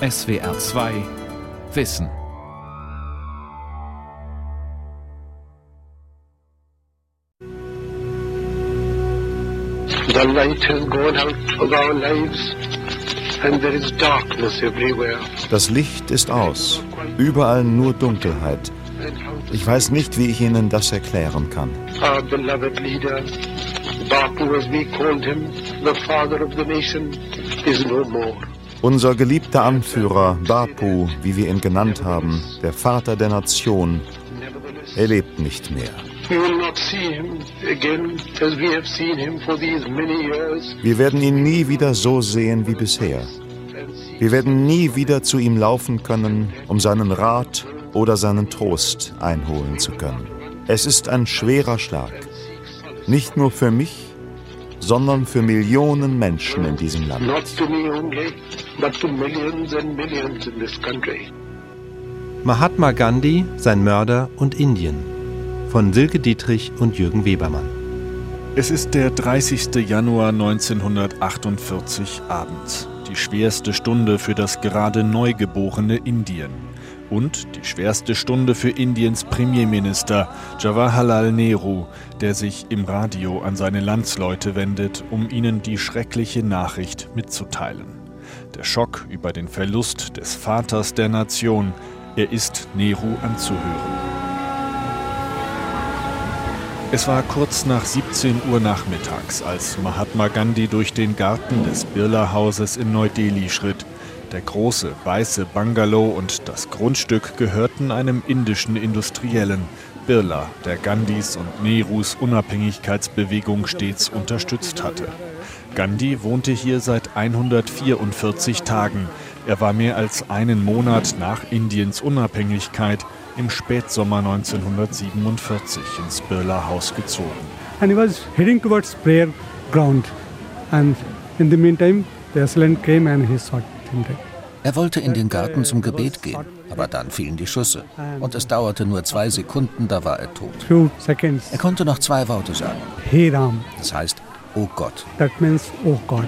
SWR 2 Wissen. The light has gone out of our lives and there is darkness everywhere. Das Licht ist aus, überall nur Dunkelheit. Ich weiß nicht, wie ich Ihnen das erklären kann. Our beloved leader, Bapu as we called him, the father of the nation, is no more. Unser geliebter Anführer, Bapu, wie wir ihn genannt haben, der Vater der Nation, er lebt nicht mehr. Wir werden ihn nie wieder so sehen wie bisher. Wir werden nie wieder zu ihm laufen können, um seinen Rat oder seinen Trost einholen zu können. Es ist ein schwerer Schlag. Nicht nur für mich, sondern für Millionen Menschen in diesem Land. But to millions and millions in this country. Mahatma Gandhi, sein Mörder und Indien von Silke Dietrich und Jürgen Webermann. Es ist der 30. Januar 1948 abends, die schwerste Stunde für das gerade neugeborene Indien und die schwerste Stunde für Indiens Premierminister Jawaharlal Nehru, der sich im Radio an seine Landsleute wendet, um ihnen die schreckliche Nachricht mitzuteilen. Der Schock über den Verlust des Vaters der Nation, er ist Nehru anzuhören. Es war kurz nach 17 Uhr nachmittags, als Mahatma Gandhi durch den Garten des Birla-Hauses in Neu-Delhi schritt. Der große, weiße Bungalow und das Grundstück gehörten einem indischen Industriellen, Birla, der Gandhis und Nehrus Unabhängigkeitsbewegung stets unterstützt hatte. Gandhi wohnte hier seit 144 Tagen. Er war mehr als einen Monat nach Indiens Unabhängigkeit im Spätsommer 1947 ins Birla Haus gezogen. And he was heading towards prayer ground. And in the meantime, the assailant came and he shot him dead. Er wollte in den Garten zum Gebet gehen, aber dann fielen die Schüsse. Und es dauerte nur zwei Sekunden, da war er tot. Er konnte noch zwei Worte sagen. Das heißt, oh Gott. That means, oh God.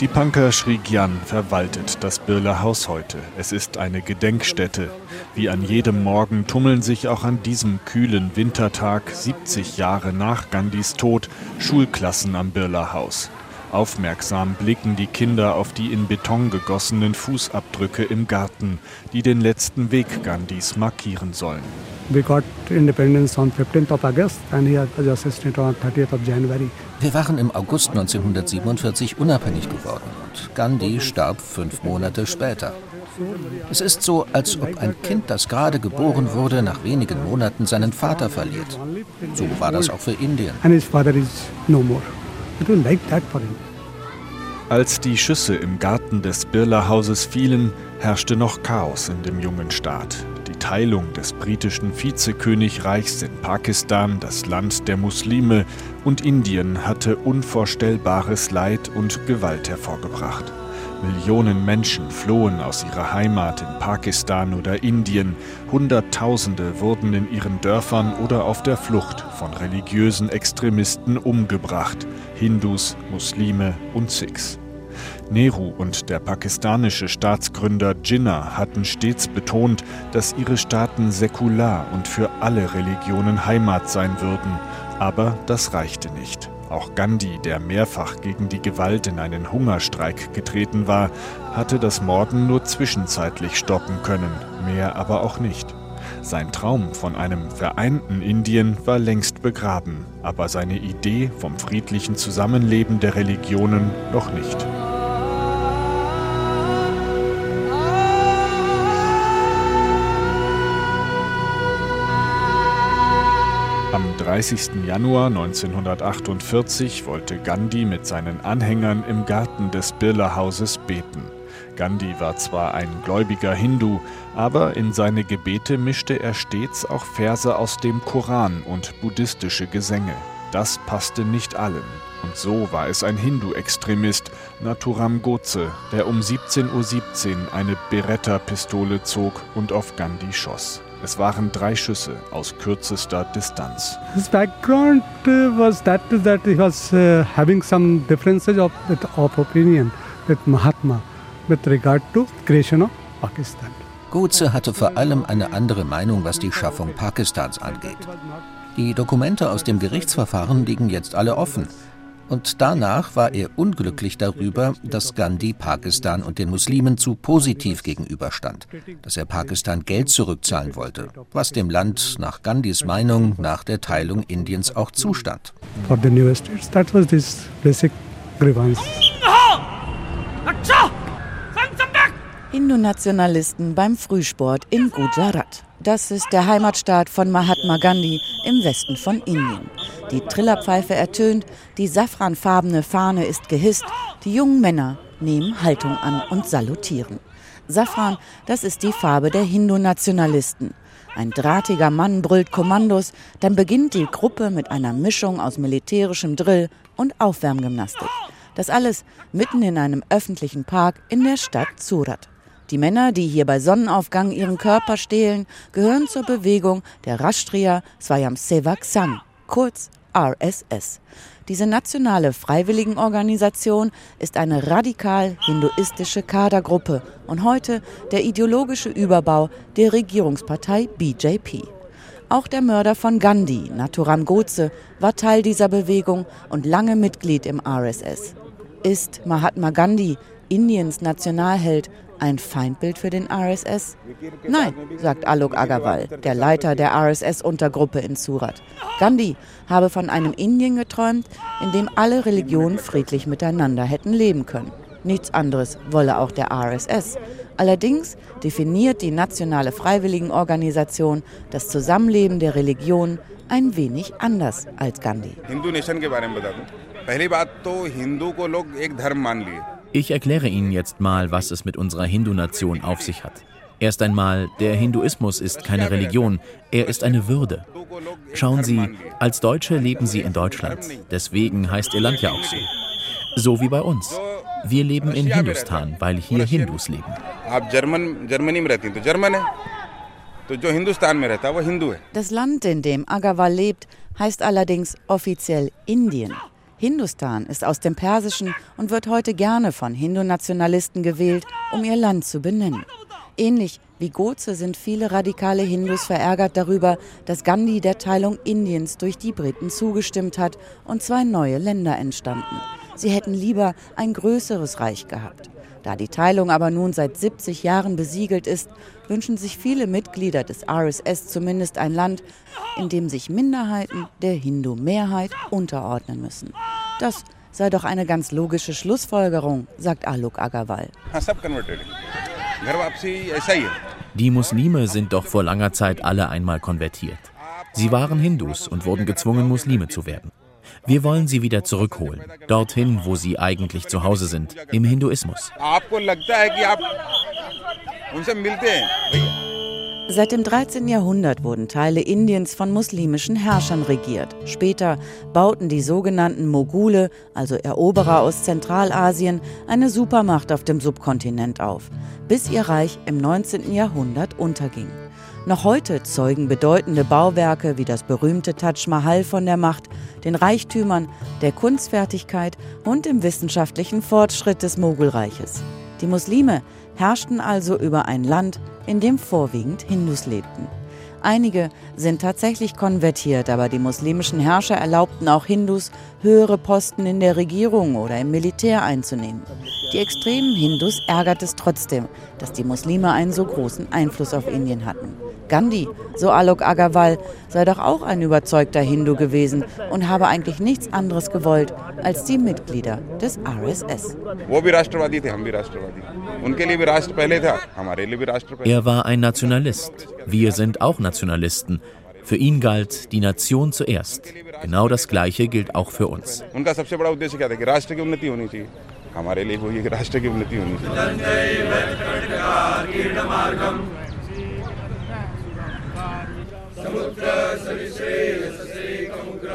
Die Punker Sri Gyan verwaltet das Birla Haus heute. Es ist eine Gedenkstätte. Wie an jedem Morgen tummeln sich auch an diesem kühlen Wintertag, 70 Jahre nach Gandhis Tod, Schulklassen am Birla Haus. Aufmerksam blicken die Kinder auf die in Beton gegossenen Fußabdrücke im Garten, die den letzten Weg Gandhis markieren sollen. We got independence on 15th of August and he was assistant on 30th of January. Wir waren im August 1947 unabhängig geworden und Gandhi starb fünf Monate später. Es ist so, als ob ein Kind, das gerade geboren wurde, nach wenigen Monaten seinen Vater verliert. So war das auch für Indien. And his father is no more. It was like that for him. Als die Schüsse im Garten des Birla-Hauses fielen, herrschte noch Chaos in dem jungen Staat. Teilung des britischen Vizekönigreichs in Pakistan, das Land der Muslime, und Indien hatte unvorstellbares Leid und Gewalt hervorgebracht. Millionen Menschen flohen aus ihrer Heimat in Pakistan oder Indien, Hunderttausende wurden in ihren Dörfern oder auf der Flucht von religiösen Extremisten umgebracht, Hindus, Muslime und Sikhs. Nehru und der pakistanische Staatsgründer Jinnah hatten stets betont, dass ihre Staaten säkular und für alle Religionen Heimat sein würden, aber das reichte nicht. Auch Gandhi, der mehrfach gegen die Gewalt in einen Hungerstreik getreten war, hatte das Morden nur zwischenzeitlich stoppen können, mehr aber auch nicht. Sein Traum von einem vereinten Indien war längst begraben, aber seine Idee vom friedlichen Zusammenleben der Religionen noch nicht. 30. Januar 1948 wollte Gandhi mit seinen Anhängern im Garten des Birla-Hauses beten. Gandhi war zwar ein gläubiger Hindu, aber in seine Gebete mischte er stets auch Verse aus dem Koran und buddhistische Gesänge. Das passte nicht allen. Und so war es ein Hindu-Extremist, Naturam Godse, der um 17.17 .17 Uhr eine Beretta-Pistole zog und auf Gandhi schoss. Es waren drei Schüsse aus kürzester Distanz. His background uh, was that that he was uh, having some differences of, of opinion with Mahatma. with regard to creation of Pakistan. Goetze hatte vor allem eine andere Meinung, was die Schaffung Pakistans angeht. Die Dokumente aus dem Gerichtsverfahren liegen jetzt alle offen. Und danach war er unglücklich darüber, dass Gandhi Pakistan und den Muslimen zu positiv gegenüberstand, dass er Pakistan Geld zurückzahlen wollte, was dem Land nach Gandhis Meinung nach der Teilung Indiens auch zustand. For the new states, that was this basic grievance. Hindu-Nationalisten beim Frühsport in Gujarat. Das ist der Heimatstaat von Mahatma Gandhi im Westen von Indien. Die Trillerpfeife ertönt, die safranfarbene Fahne ist gehisst, die jungen Männer nehmen Haltung an und salutieren. Safran, das ist die Farbe der Hindu-Nationalisten. Ein drahtiger Mann brüllt Kommandos, dann beginnt die Gruppe mit einer Mischung aus militärischem Drill und Aufwärmgymnastik. Das alles mitten in einem öffentlichen Park in der Stadt Surat. Die Männer, die hier bei Sonnenaufgang ihren Körper stehlen, gehören zur Bewegung der Rashtriya Swayamsevak Sangh, kurz RSS. Diese nationale Freiwilligenorganisation ist eine radikal hinduistische Kadergruppe und heute der ideologische Überbau der Regierungspartei BJP. Auch der Mörder von Gandhi, Naturam Godse, war Teil dieser Bewegung und lange Mitglied im RSS. Ist Mahatma Gandhi, Indiens Nationalheld, ein Feindbild für den RSS? Nein, sagt Alok Agarwal, der Leiter der RSS-Untergruppe in Surat. Gandhi habe von einem Indien geträumt, in dem alle Religionen friedlich miteinander hätten leben können. Nichts anderes wolle auch der RSS. Allerdings definiert die nationale Freiwilligenorganisation das Zusammenleben der Religionen ein wenig anders als Gandhi. Ich erkläre Ihnen jetzt mal, was es mit unserer Hindu-Nation auf sich hat. Erst einmal, der Hinduismus ist keine Religion, er ist eine Würde. Schauen Sie, als Deutsche leben Sie in Deutschland, deswegen heißt Ihr Land ja auch so. So wie bei uns. Wir leben in Hindustan, weil hier Hindus leben. Das Land, in dem Agarwal lebt, heißt allerdings offiziell Indien. Hindustan ist aus dem Persischen und wird heute gerne von Hindu-Nationalisten gewählt, um ihr Land zu benennen. Ähnlich wie Goze sind viele radikale Hindus verärgert darüber, dass Gandhi der Teilung Indiens durch die Briten zugestimmt hat und zwei neue Länder entstanden. Sie hätten lieber ein größeres Reich gehabt. Da die Teilung aber nun seit 70 Jahren besiegelt ist, wünschen sich viele Mitglieder des RSS zumindest ein Land, in dem sich Minderheiten der Hindu-Mehrheit unterordnen müssen. Das sei doch eine ganz logische Schlussfolgerung, sagt Alok Agarwal. Die Muslime sind doch vor langer Zeit alle einmal konvertiert. Sie waren Hindus und wurden gezwungen, Muslime zu werden. Wir wollen sie wieder zurückholen, dorthin, wo sie eigentlich zu Hause sind, im Hinduismus. Seit dem 13. Jahrhundert wurden Teile Indiens von muslimischen Herrschern regiert. Später bauten die sogenannten Mogule, also Eroberer aus Zentralasien, eine Supermacht auf dem Subkontinent auf, bis ihr Reich im 19. Jahrhundert unterging. Noch heute zeugen bedeutende Bauwerke wie das berühmte Taj Mahal von der Macht, den Reichtümern, der Kunstfertigkeit und dem wissenschaftlichen Fortschritt des Mogulreiches. Die Muslime herrschten also über ein Land, in dem vorwiegend Hindus lebten. Einige sind tatsächlich konvertiert, aber die muslimischen Herrscher erlaubten auch Hindus, höhere Posten in der Regierung oder im Militär einzunehmen. Die extremen Hindus ärgert es trotzdem, dass die Muslime einen so großen Einfluss auf Indien hatten. Gandhi, so Alok Agarwal, sei doch auch ein überzeugter Hindu gewesen und habe eigentlich nichts anderes gewollt als die Mitglieder des RSS. Er war ein Nationalist. Wir sind auch Nationalisten. Für ihn galt die Nation zuerst. Genau das Gleiche gilt auch für uns.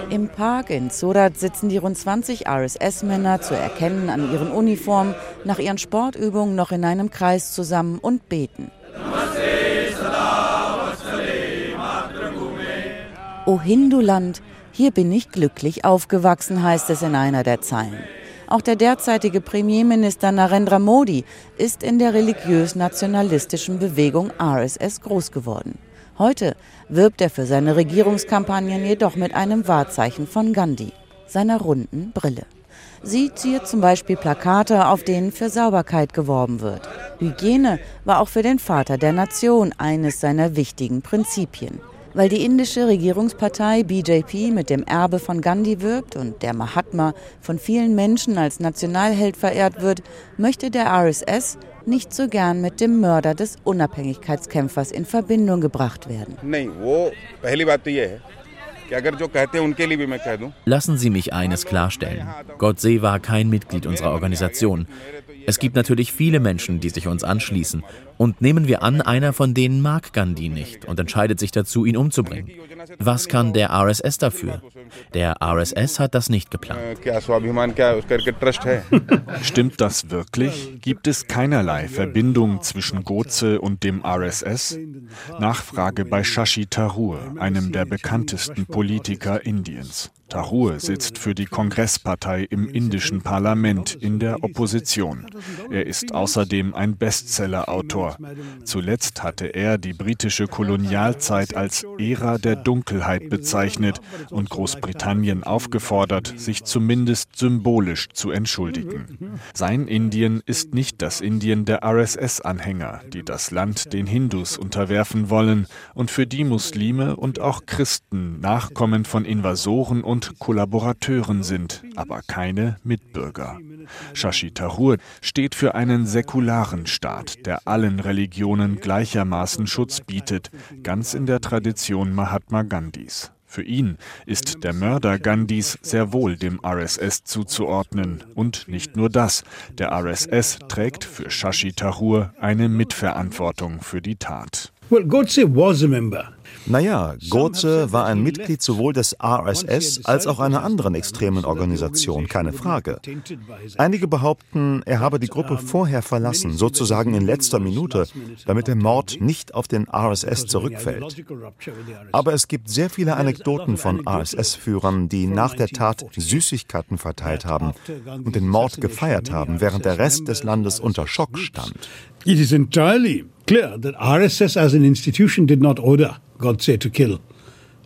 Im Park in Surat sitzen die rund 20 RSS-Männer zu erkennen an ihren Uniformen nach ihren Sportübungen noch in einem Kreis zusammen und beten. O Hinduland, hier bin ich glücklich aufgewachsen, heißt es in einer der Zeilen. Auch der derzeitige Premierminister Narendra Modi ist in der religiös-nationalistischen Bewegung RSS groß geworden. Heute wirbt er für seine Regierungskampagnen jedoch mit einem Wahrzeichen von Gandhi, seiner runden Brille. Sie ziert zum Beispiel Plakate, auf denen für Sauberkeit geworben wird. Hygiene war auch für den Vater der Nation eines seiner wichtigen Prinzipien. Weil die indische Regierungspartei BJP mit dem Erbe von Gandhi wirbt und der Mahatma von vielen Menschen als Nationalheld verehrt wird, möchte der RSS nicht so gern mit dem Mörder des Unabhängigkeitskämpfers in Verbindung gebracht werden. Lassen Sie mich eines klarstellen. Godse war kein Mitglied unserer Organisation. Es gibt natürlich viele Menschen, die sich uns anschließen. Und nehmen wir an, einer von denen mag Gandhi nicht und entscheidet sich dazu, ihn umzubringen. Was kann der RSS dafür? Der RSS hat das nicht geplant. Stimmt das wirklich? Gibt es keinerlei Verbindung zwischen Goze und dem RSS? Nachfrage bei Shashi Tharoor, einem der bekanntesten Politiker Indiens. Tharoor sitzt für die Kongresspartei im indischen Parlament in der Opposition. Er ist außerdem ein Bestsellerautor. Zuletzt hatte er die britische Kolonialzeit als Ära der Dunkelheit bezeichnet und Großbritannien aufgefordert, sich zumindest symbolisch zu entschuldigen. Sein Indien ist nicht das Indien der RSS-Anhänger, die das Land den Hindus unterwerfen wollen und für die Muslime und auch Christen Nachkommen von Invasoren und und Kollaborateuren sind, aber keine Mitbürger. Shashi Tharoor steht für einen säkularen Staat, der allen Religionen gleichermaßen Schutz bietet, ganz in der Tradition Mahatma Gandhis. Für ihn ist der Mörder Gandhis sehr wohl dem RSS zuzuordnen. Und nicht nur das, der RSS trägt für Shashi Tharoor eine Mitverantwortung für die Tat. Well, Godse was a member. Naja, Gotze war ein Mitglied sowohl des RSS als auch einer anderen extremen Organisation, keine Frage. Einige behaupten, er habe die Gruppe vorher verlassen, sozusagen in letzter Minute, damit der Mord nicht auf den RSS zurückfällt. Aber es gibt sehr viele Anekdoten von RSS-Führern, die nach der Tat Süßigkeiten verteilt haben und den Mord gefeiert haben, während der Rest des Landes unter Schock stand. It is entirely clear that RSS as an institution did not order Godse to kill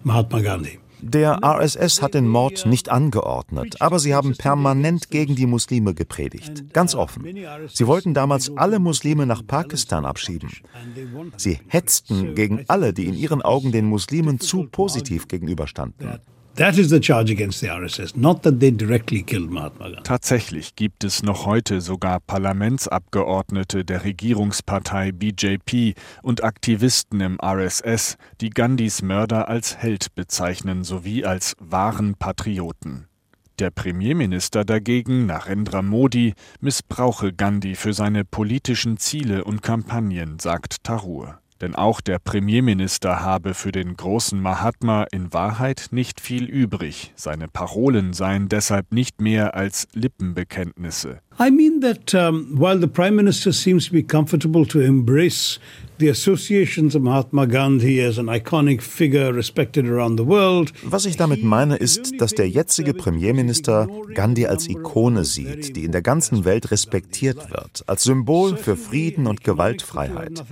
Mahatma Gandhi. Der RSS hat den Mord nicht angeordnet, aber sie haben permanent gegen die Muslime gepredigt. Ganz offen. Sie wollten damals alle Muslime nach Pakistan abschieben. Sie hetzten gegen alle, die in ihren Augen den Muslimen zu positiv gegenüberstanden. Tatsächlich gibt es noch heute sogar Parlamentsabgeordnete der Regierungspartei BJP und Aktivisten im RSS, die Gandhis Mörder als Held bezeichnen sowie als wahren Patrioten. Der Premierminister dagegen, Narendra Modi, missbrauche Gandhi für seine politischen Ziele und Kampagnen, sagt Tharoor. Denn auch der Premierminister habe für den großen Mahatma in Wahrheit nicht viel übrig. Seine Parolen seien deshalb nicht mehr als Lippenbekenntnisse. I mean that um, while the Prime Minister seems to be comfortable to embrace the associations of Mahatma Gandhi as an iconic figure respected around the world. Was ich damit meine, ist, dass der jetzige Premierminister Gandhi als Ikone sieht, die in der ganzen Welt respektiert wird, als Symbol für Frieden und Gewaltfreiheit.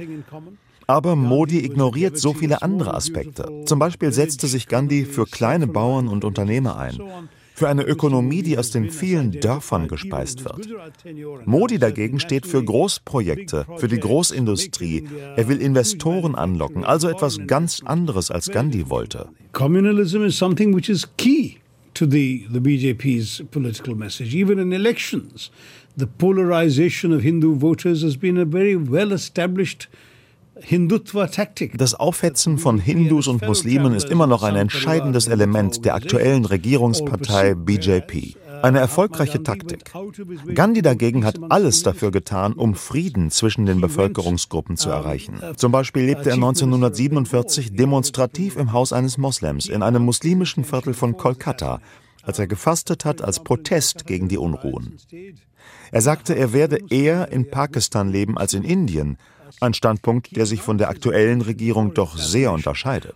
Aber Modi ignoriert so viele andere Aspekte. Zum Beispiel setzte sich Gandhi für kleine Bauern und Unternehmer ein. Für eine Ökonomie, die aus den vielen Dörfern gespeist wird. Modi dagegen steht für Großprojekte, für die Großindustrie. Er will Investoren anlocken, also etwas ganz anderes als Gandhi wollte. Communalism is something which is key to the, the BJP's political message, even in elections. The polarization of Hindu voters has been a very well established das Aufhetzen von Hindus und Muslimen ist immer noch ein entscheidendes Element der aktuellen Regierungspartei BJP. Eine erfolgreiche Taktik. Gandhi dagegen hat alles dafür getan, um Frieden zwischen den Bevölkerungsgruppen zu erreichen. Zum Beispiel lebte er 1947 demonstrativ im Haus eines Moslems in einem muslimischen Viertel von Kolkata, als er gefastet hat als Protest gegen die Unruhen. Er sagte, er werde eher in Pakistan leben als in Indien, ein Standpunkt, der sich von der aktuellen Regierung doch sehr unterscheidet.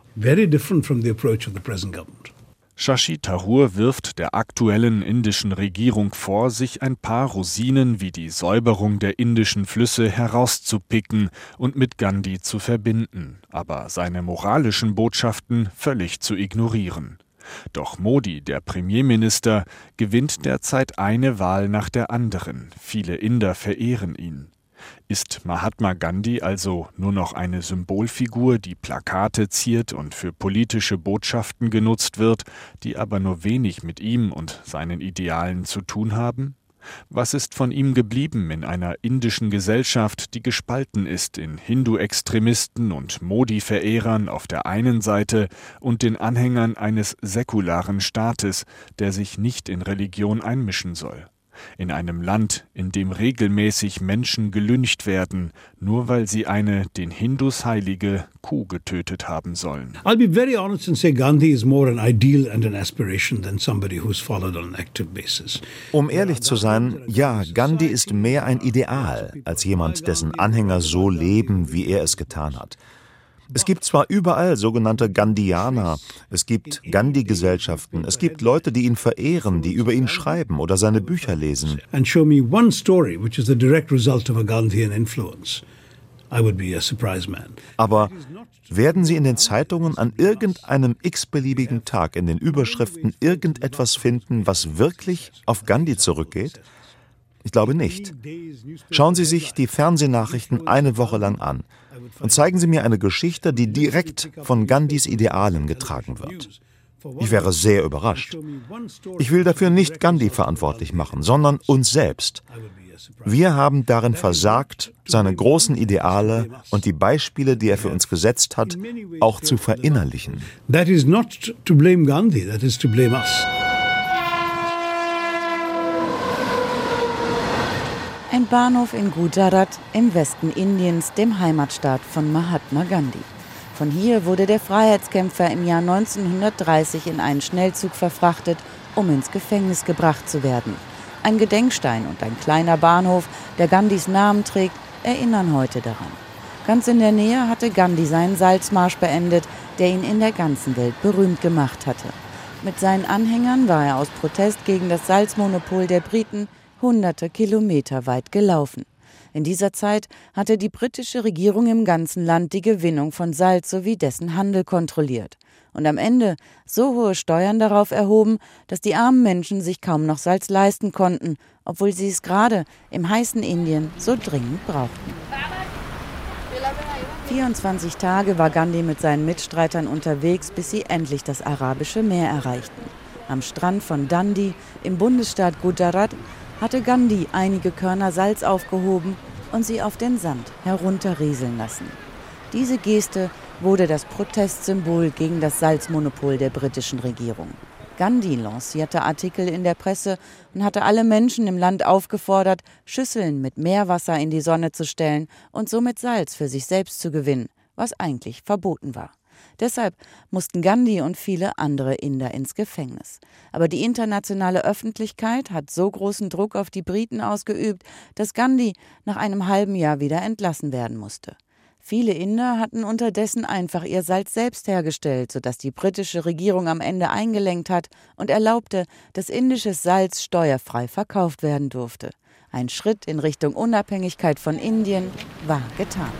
Shashi Tharoor wirft der aktuellen indischen Regierung vor, sich ein paar Rosinen wie die Säuberung der indischen Flüsse herauszupicken und mit Gandhi zu verbinden, aber seine moralischen Botschaften völlig zu ignorieren. Doch Modi, der Premierminister, gewinnt derzeit eine Wahl nach der anderen. Viele Inder verehren ihn. Ist Mahatma Gandhi also nur noch eine Symbolfigur, die Plakate ziert und für politische Botschaften genutzt wird, die aber nur wenig mit ihm und seinen Idealen zu tun haben? Was ist von ihm geblieben in einer indischen Gesellschaft, die gespalten ist in Hindu-Extremisten und Modi-Verehrern auf der einen Seite und den Anhängern eines säkularen Staates, der sich nicht in Religion einmischen soll? In einem Land, in dem regelmäßig Menschen gelyncht werden, nur weil sie eine den Hindus heilige Kuh getötet haben sollen. I'll be very honest and say Gandhi is more an ideal and an aspiration than somebody who's followed on an active basis. Um ehrlich zu sein, ja, Gandhi ist mehr ein Ideal als jemand, dessen Anhänger so leben, wie er es getan hat. Es gibt zwar überall sogenannte Gandhianer, es gibt Gandhi-Gesellschaften, es gibt Leute, die ihn verehren, die über ihn schreiben oder seine Bücher lesen. And show me one story which is the direct result of a Gandhian influence. I would be a surprise man. Aber werden Sie in den Zeitungen an irgendeinem x-beliebigen Tag in den Überschriften irgendetwas finden, was wirklich auf Gandhi zurückgeht? Ich glaube nicht. Schauen Sie sich die Fernsehnachrichten eine Woche lang an und zeigen Sie mir eine Geschichte, die direkt von Gandhis Idealen getragen wird. Ich wäre sehr überrascht. Ich will dafür nicht Gandhi verantwortlich machen, sondern uns selbst. Wir haben darin versagt, seine großen Ideale und die Beispiele, die er für uns gesetzt hat, auch zu verinnerlichen. That is not to blame Gandhi, that is to blame us. Ein Bahnhof in Gujarat im Westen Indiens, dem Heimatstaat von Mahatma Gandhi. Von hier wurde der Freiheitskämpfer im Jahr 1930 in einen Schnellzug verfrachtet, um ins Gefängnis gebracht zu werden. Ein Gedenkstein und ein kleiner Bahnhof, der Gandhis Namen trägt, erinnern heute daran. Ganz in der Nähe hatte Gandhi seinen Salzmarsch beendet, der ihn in der ganzen Welt berühmt gemacht hatte. Mit seinen Anhängern war er aus Protest gegen das Salzmonopol der Briten hunderte Kilometer weit gelaufen. In dieser Zeit hatte die britische Regierung im ganzen Land die Gewinnung von Salz sowie dessen Handel kontrolliert und am Ende so hohe Steuern darauf erhoben, dass die armen Menschen sich kaum noch Salz leisten konnten, obwohl sie es gerade im heißen Indien so dringend brauchten. 24 Tage war Gandhi mit seinen Mitstreitern unterwegs, bis sie endlich das arabische Meer erreichten. Am Strand von Dundee im Bundesstaat Gujarat hatte Gandhi einige Körner Salz aufgehoben und sie auf den Sand herunterrieseln lassen. Diese Geste wurde das Protestsymbol gegen das Salzmonopol der britischen Regierung. Gandhi lancierte Artikel in der Presse und hatte alle Menschen im Land aufgefordert, Schüsseln mit Meerwasser in die Sonne zu stellen und somit Salz für sich selbst zu gewinnen, was eigentlich verboten war. Deshalb mussten Gandhi und viele andere Inder ins Gefängnis. Aber die internationale Öffentlichkeit hat so großen Druck auf die Briten ausgeübt, dass Gandhi nach einem halben Jahr wieder entlassen werden musste. Viele Inder hatten unterdessen einfach ihr Salz selbst hergestellt, sodass die britische Regierung am Ende eingelenkt hat und erlaubte, dass indisches Salz steuerfrei verkauft werden durfte. Ein Schritt in Richtung Unabhängigkeit von Indien war getan.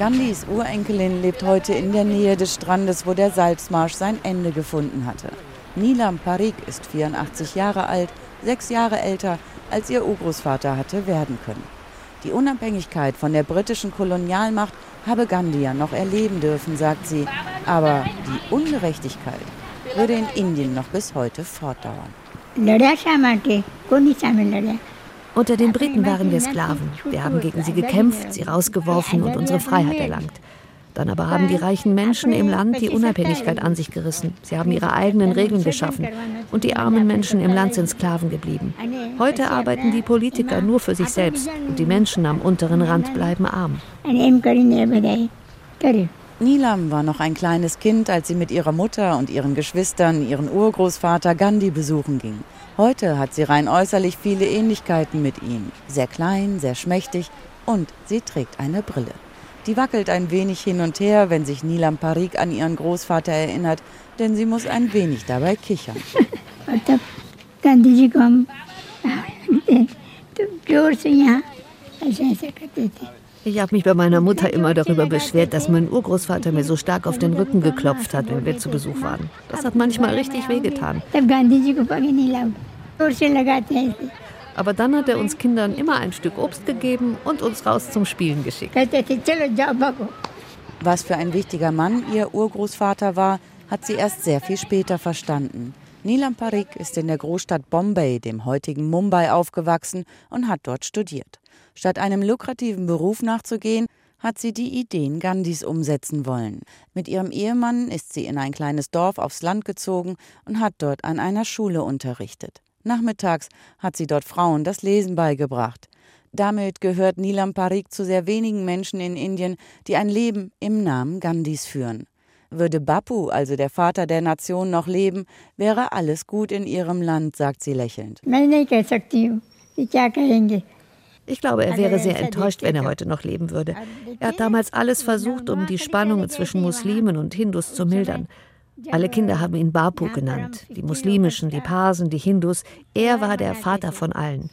Gandhis Urenkelin lebt heute in der Nähe des Strandes, wo der Salzmarsch sein Ende gefunden hatte. Nilam Parikh ist 84 Jahre alt, sechs Jahre älter, als ihr Urgroßvater hatte werden können. Die Unabhängigkeit von der britischen Kolonialmacht habe Gandhi ja noch erleben dürfen, sagt sie. Aber die Ungerechtigkeit würde in Indien noch bis heute fortdauern. Unter den Briten waren wir Sklaven. Wir haben gegen sie gekämpft, sie rausgeworfen und unsere Freiheit erlangt. Dann aber haben die reichen Menschen im Land die Unabhängigkeit an sich gerissen. Sie haben ihre eigenen Regeln geschaffen. Und die armen Menschen im Land sind Sklaven geblieben. Heute arbeiten die Politiker nur für sich selbst. Und die Menschen am unteren Rand bleiben arm. Nilam war noch ein kleines Kind, als sie mit ihrer Mutter und ihren Geschwistern ihren Urgroßvater Gandhi besuchen ging. Heute hat sie rein äußerlich viele Ähnlichkeiten mit ihm. Sehr klein, sehr schmächtig und sie trägt eine Brille. Die wackelt ein wenig hin und her, wenn sich Nilam Parikh an ihren Großvater erinnert, denn sie muss ein wenig dabei kichern. Ich habe mich bei meiner Mutter immer darüber beschwert, dass mein Urgroßvater mir so stark auf den Rücken geklopft hat, wenn wir zu Besuch waren. Das hat manchmal richtig wehgetan. Aber dann hat er uns Kindern immer ein Stück Obst gegeben und uns raus zum Spielen geschickt. Was für ein wichtiger Mann ihr Urgroßvater war, hat sie erst sehr viel später verstanden. Nilam Parikh ist in der Großstadt Bombay, dem heutigen Mumbai, aufgewachsen und hat dort studiert. Statt einem lukrativen Beruf nachzugehen, hat sie die Ideen Gandhis umsetzen wollen. Mit ihrem Ehemann ist sie in ein kleines Dorf aufs Land gezogen und hat dort an einer Schule unterrichtet. Nachmittags hat sie dort Frauen das Lesen beigebracht. Damit gehört Nilam Parikh zu sehr wenigen Menschen in Indien, die ein Leben im Namen Gandhis führen. Würde Bapu, also der Vater der Nation, noch leben, wäre alles gut in ihrem Land, sagt sie lächelnd. Ich glaube, er wäre sehr enttäuscht, wenn er heute noch leben würde. Er hat damals alles versucht, um die Spannungen zwischen Muslimen und Hindus zu mildern. Alle Kinder haben ihn Bapu genannt, die muslimischen, die Parsen, die Hindus. Er war der Vater von allen.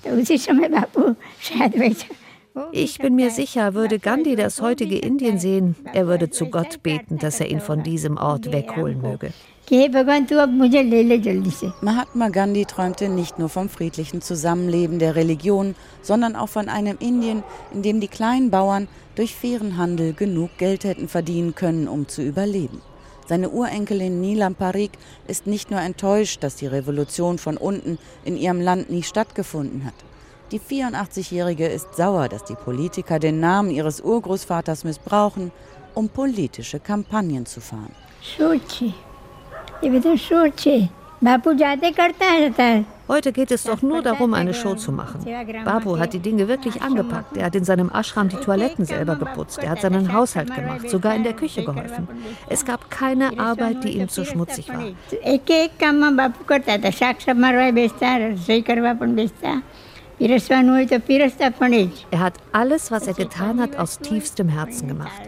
Ich bin mir sicher, würde Gandhi das heutige Indien sehen, er würde zu Gott beten, dass er ihn von diesem Ort wegholen möge. Mahatma Gandhi träumte nicht nur vom friedlichen Zusammenleben der Religion, sondern auch von einem Indien, in dem die kleinen Bauern durch fairen Handel genug Geld hätten verdienen können, um zu überleben. Seine Urenkelin Nilam Parikh ist nicht nur enttäuscht, dass die Revolution von unten in ihrem Land nie stattgefunden hat. Die 84-Jährige ist sauer, dass die Politiker den Namen ihres Urgroßvaters missbrauchen, um politische Kampagnen zu fahren. Heute geht es doch nur darum, eine Show zu machen. Babu hat die Dinge wirklich angepackt. Er hat in seinem Ashram die Toiletten selber geputzt. Er hat seinen Haushalt gemacht, sogar in der Küche geholfen. Es gab keine Arbeit, die ihm zu schmutzig war. Er hat alles, was er getan hat, aus tiefstem Herzen gemacht.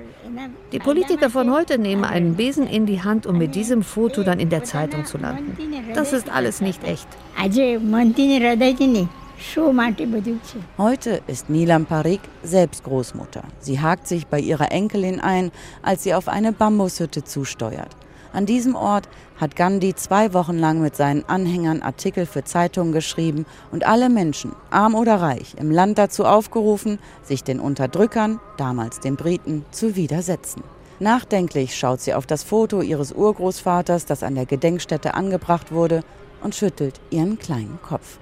Die Politiker von heute nehmen einen Besen in die Hand, um mit diesem Foto dann in der Zeitung zu landen. Das ist alles nicht echt. Heute ist Nilam Parikh selbst Großmutter. Sie hakt sich bei ihrer Enkelin ein, als sie auf eine Bambushütte zusteuert. An diesem Ort hat Gandhi zwei Wochen lang mit seinen Anhängern Artikel für Zeitungen geschrieben und alle Menschen, arm oder reich, im Land dazu aufgerufen, sich den Unterdrückern, damals den Briten, zu widersetzen. Nachdenklich schaut sie auf das Foto ihres Urgroßvaters, das an der Gedenkstätte angebracht wurde, und schüttelt ihren kleinen Kopf.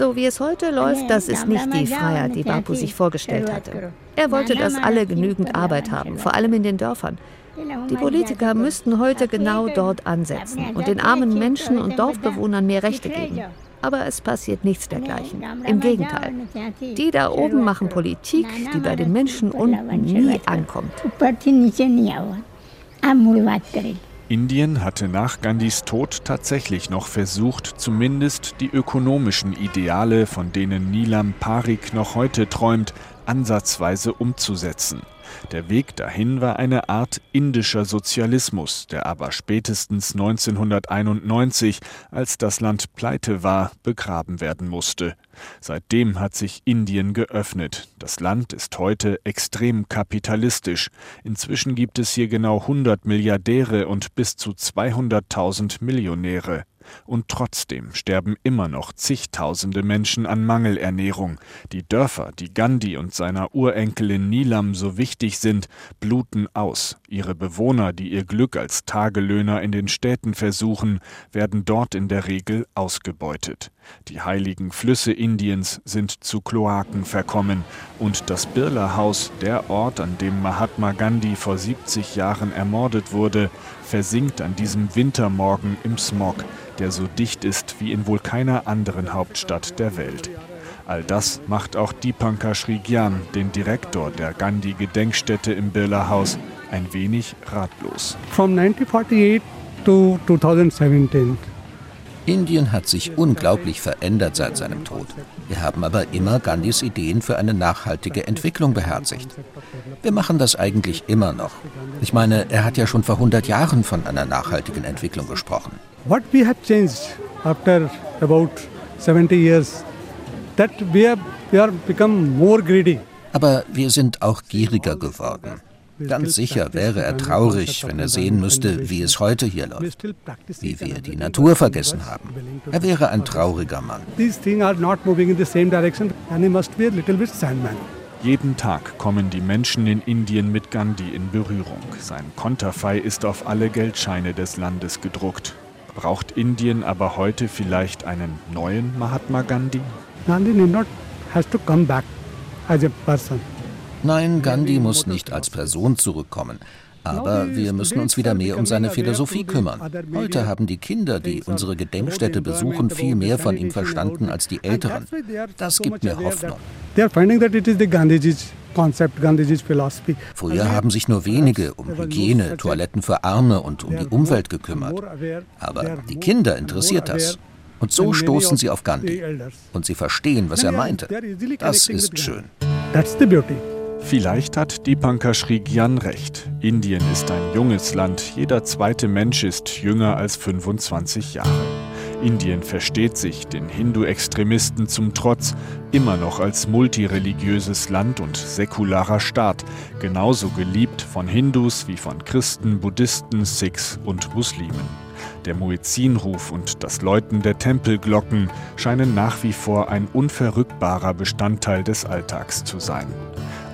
So wie es heute läuft, das ist nicht die Freiheit, die Bapu sich vorgestellt hatte. Er wollte, dass alle genügend Arbeit haben, vor allem in den Dörfern. Die Politiker müssten heute genau dort ansetzen und den armen Menschen und Dorfbewohnern mehr Rechte geben. Aber es passiert nichts dergleichen. Im Gegenteil. Die da oben machen Politik, die bei den Menschen unten nie ankommt. Indien hatte nach Gandhis Tod tatsächlich noch versucht, zumindest die ökonomischen Ideale, von denen Nilam Parikh noch heute träumt, ansatzweise umzusetzen. Der Weg dahin war eine Art indischer Sozialismus, der aber spätestens 1991, als das Land pleite war, begraben werden musste. Seitdem hat sich Indien geöffnet. Das Land ist heute extrem kapitalistisch. Inzwischen gibt es hier genau 100 Milliardäre und bis zu 200.000 Millionäre. Und trotzdem sterben immer noch zigtausende Menschen an Mangelernährung. Die Dörfer, die Gandhi und seiner Urenkelin Nilam so wichtig sind, bluten aus. Ihre Bewohner, die ihr Glück als Tagelöhner in den Städten versuchen, werden dort in der Regel ausgebeutet. Die heiligen Flüsse Indiens sind zu Kloaken verkommen und das Birla-Haus, der Ort, an dem Mahatma Gandhi vor 70 Jahren ermordet wurde, versinkt an diesem Wintermorgen im Smog, der so dicht ist wie in wohl keiner anderen Hauptstadt der Welt. All das macht auch Dipankar Shrigyan, den Direktor der Gandhi-Gedenkstätte im Birla-Haus, ein wenig ratlos. From 1948 to 2017, Indien hat sich unglaublich verändert seit seinem Tod. Wir haben aber immer Gandhis Ideen für eine nachhaltige Entwicklung beherzigt. Wir machen das eigentlich immer noch. Ich meine, er hat ja schon vor 100 Jahren von einer nachhaltigen Entwicklung gesprochen. What we have changed after about 70 years, that we have, we are become more greedy. Aber wir sind auch gieriger geworden. Ganz sicher wäre er traurig, wenn er sehen müsste, wie es heute hier läuft, wie wir die Natur vergessen haben. Er wäre ein trauriger Mann. Jeden Tag kommen die Menschen in Indien mit Gandhi in Berührung. Sein Konterfei ist auf alle Geldscheine des Landes gedruckt. Braucht Indien aber heute vielleicht einen neuen Mahatma Gandhi? Gandhi need not has to come back as a person. Nein, Gandhi muss nicht als Person zurückkommen. Aber wir müssen uns wieder mehr um seine Philosophie kümmern. Heute haben die Kinder, die unsere Gedenkstätte besuchen, viel mehr von ihm verstanden als die Älteren. Das gibt mir Hoffnung. Früher haben sich nur wenige um Hygiene, Toiletten für Arme und um die Umwelt gekümmert. Aber die Kinder interessiert das. Und so stoßen sie auf Gandhi. Und sie verstehen, was er meinte. Das ist schön. That's the beauty. Vielleicht hat Dipankar Shrigyan recht. Indien ist ein junges Land. Jeder zweite Mensch ist jünger als 25 Jahre. Indien versteht sich, den Hindu-Extremisten zum Trotz, immer noch als multireligiöses Land und säkularer Staat, genauso geliebt von Hindus wie von Christen, Buddhisten, Sikhs und Muslimen. Der Muezzinruf und das Läuten der Tempelglocken scheinen nach wie vor ein unverrückbarer Bestandteil des Alltags zu sein.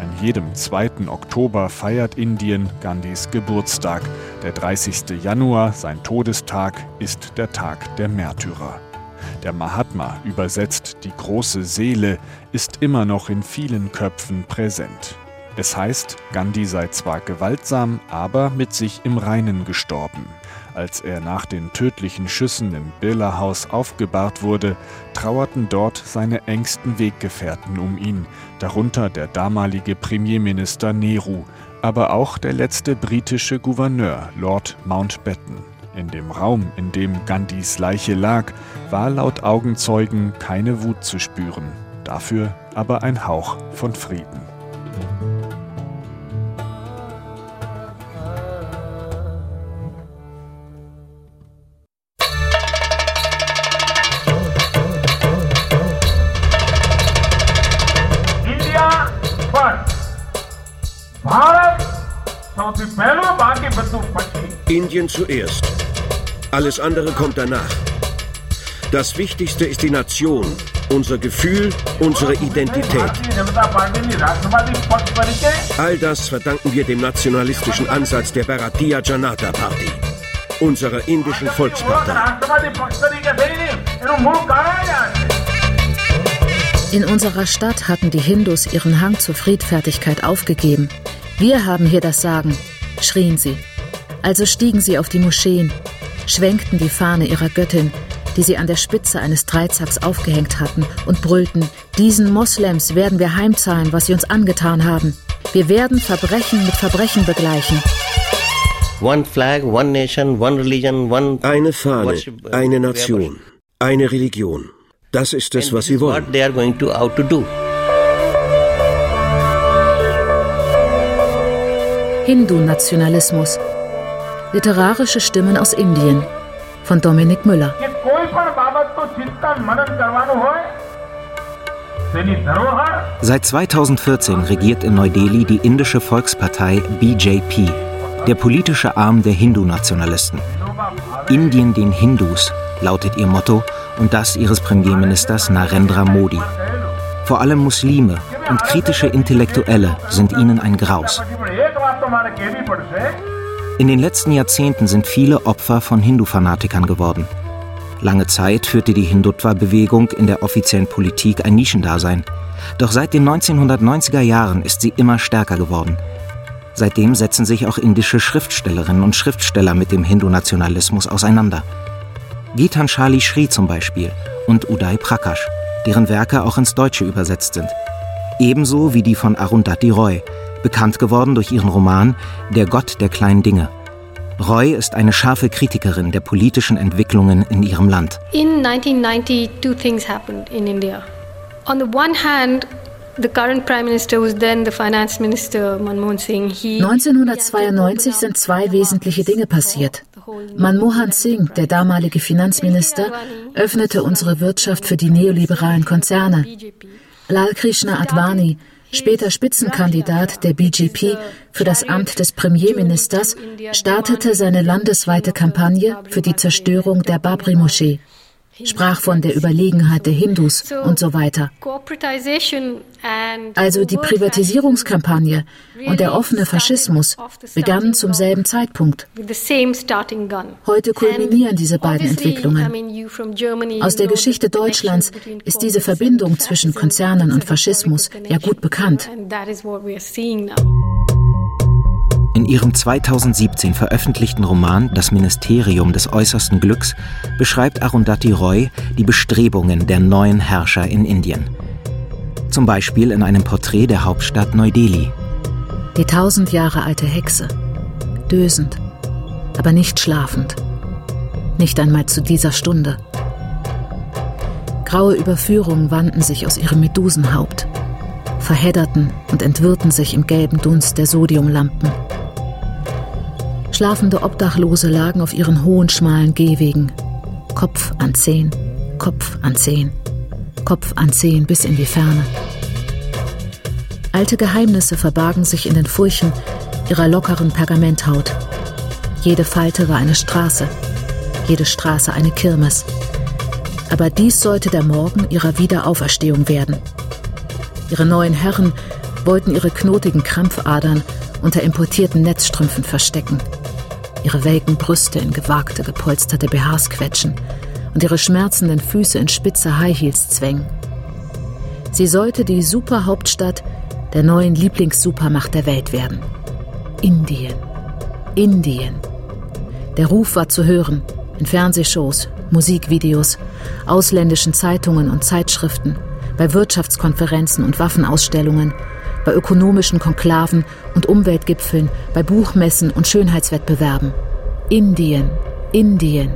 An jedem 2. Oktober feiert Indien Gandhis Geburtstag. Der 30. Januar, sein Todestag, ist der Tag der Märtyrer. Der Mahatma, übersetzt die große Seele, ist immer noch in vielen Köpfen präsent. Es heißt, Gandhi sei zwar gewaltsam, aber mit sich im Reinen gestorben. Als er nach den tödlichen Schüssen im Birla-Haus aufgebahrt wurde, trauerten dort seine engsten Weggefährten um ihn, darunter der damalige Premierminister Nehru, aber auch der letzte britische Gouverneur, Lord Mountbatten. In dem Raum, in dem Gandhis Leiche lag, war laut Augenzeugen keine Wut zu spüren, dafür aber ein Hauch von Frieden. Indien zuerst. Alles andere kommt danach. Das Wichtigste ist die Nation, unser Gefühl, unsere Identität. All das verdanken wir dem nationalistischen Ansatz der Bharatiya Janata Party, unserer indischen Volkspartei. In unserer Stadt hatten die Hindus ihren Hang zur Friedfertigkeit aufgegeben. Wir haben hier das Sagen, schrien sie. Also stiegen sie auf die Moscheen, schwenkten die Fahne ihrer Göttin, die sie an der Spitze eines Dreizacks aufgehängt hatten, und brüllten, diesen Moslems werden wir heimzahlen, was sie uns angetan haben. Wir werden Verbrechen mit Verbrechen begleichen. One flag, one nation, one religion, one eine Fahne, eine Nation, eine Religion. Das ist es, was sie wollen. Hindu-Nationalismus. Literarische Stimmen aus Indien von Dominik Müller. Seit 2014 regiert in Neu-Delhi die indische Volkspartei BJP, der politische Arm der Hindu-Nationalisten. Indien den Hindus lautet ihr Motto und das ihres Premierministers Narendra Modi. Vor allem Muslime und kritische Intellektuelle sind ihnen ein Graus. In den letzten Jahrzehnten sind viele Opfer von Hindu-Fanatikern geworden. Lange Zeit führte die Hindutva-Bewegung in der offiziellen Politik ein Nischendasein. Doch seit den 1990er Jahren ist sie immer stärker geworden. Seitdem setzen sich auch indische Schriftstellerinnen und Schriftsteller mit dem Hindu-Nationalismus auseinander. Gitanjali Shri zum Beispiel und Uday Prakash, deren Werke auch ins Deutsche übersetzt sind. Ebenso wie die von Arundhati Roy, bekannt geworden durch ihren Roman Der Gott der kleinen Dinge. Roy ist eine scharfe Kritikerin der politischen Entwicklungen in ihrem Land. In 1990, two things happened in India. On the one hand, 1992 sind zwei wesentliche Dinge passiert. Manmohan Singh, der damalige Finanzminister, öffnete unsere Wirtschaft für die neoliberalen Konzerne. Lal Krishna Advani, später Spitzenkandidat der BJP für das Amt des Premierministers, startete seine landesweite Kampagne für die Zerstörung der Babri-Moschee sprach von der Überlegenheit der Hindus und so weiter. Also die Privatisierungskampagne und der offene Faschismus begannen zum selben Zeitpunkt. Heute kulminieren diese beiden Entwicklungen. Aus der Geschichte Deutschlands ist diese Verbindung zwischen Konzernen und Faschismus ja gut bekannt. In ihrem 2017 veröffentlichten Roman Das Ministerium des äußersten Glücks beschreibt Arundhati Roy die Bestrebungen der neuen Herrscher in Indien. Zum Beispiel in einem Porträt der Hauptstadt Neu-Delhi. Die tausend Jahre alte Hexe, dösend, aber nicht schlafend. Nicht einmal zu dieser Stunde. Graue Überführungen wandten sich aus ihrem Medusenhaupt, verhedderten und entwirrten sich im gelben Dunst der Sodiumlampen. Schlafende Obdachlose lagen auf ihren hohen, schmalen Gehwegen. Kopf an Zehen, Kopf an Zehen, Kopf an Zehen bis in die Ferne. Alte Geheimnisse verbargen sich in den Furchen ihrer lockeren Pergamenthaut. Jede Falte war eine Straße, jede Straße eine Kirmes. Aber dies sollte der Morgen ihrer Wiederauferstehung werden. Ihre neuen Herren wollten ihre knotigen Krampfadern unter importierten Netzstrümpfen verstecken ihre welken Brüste in gewagte, gepolsterte BHs quetschen und ihre schmerzenden Füße in spitze High Heels zwängen. Sie sollte die Superhauptstadt der neuen Lieblingssupermacht der Welt werden. Indien. Indien. Der Ruf war zu hören in Fernsehshows, Musikvideos, ausländischen Zeitungen und Zeitschriften, bei Wirtschaftskonferenzen und Waffenausstellungen, bei ökonomischen Konklaven und Umweltgipfeln, bei Buchmessen und Schönheitswettbewerben. Indien, Indien,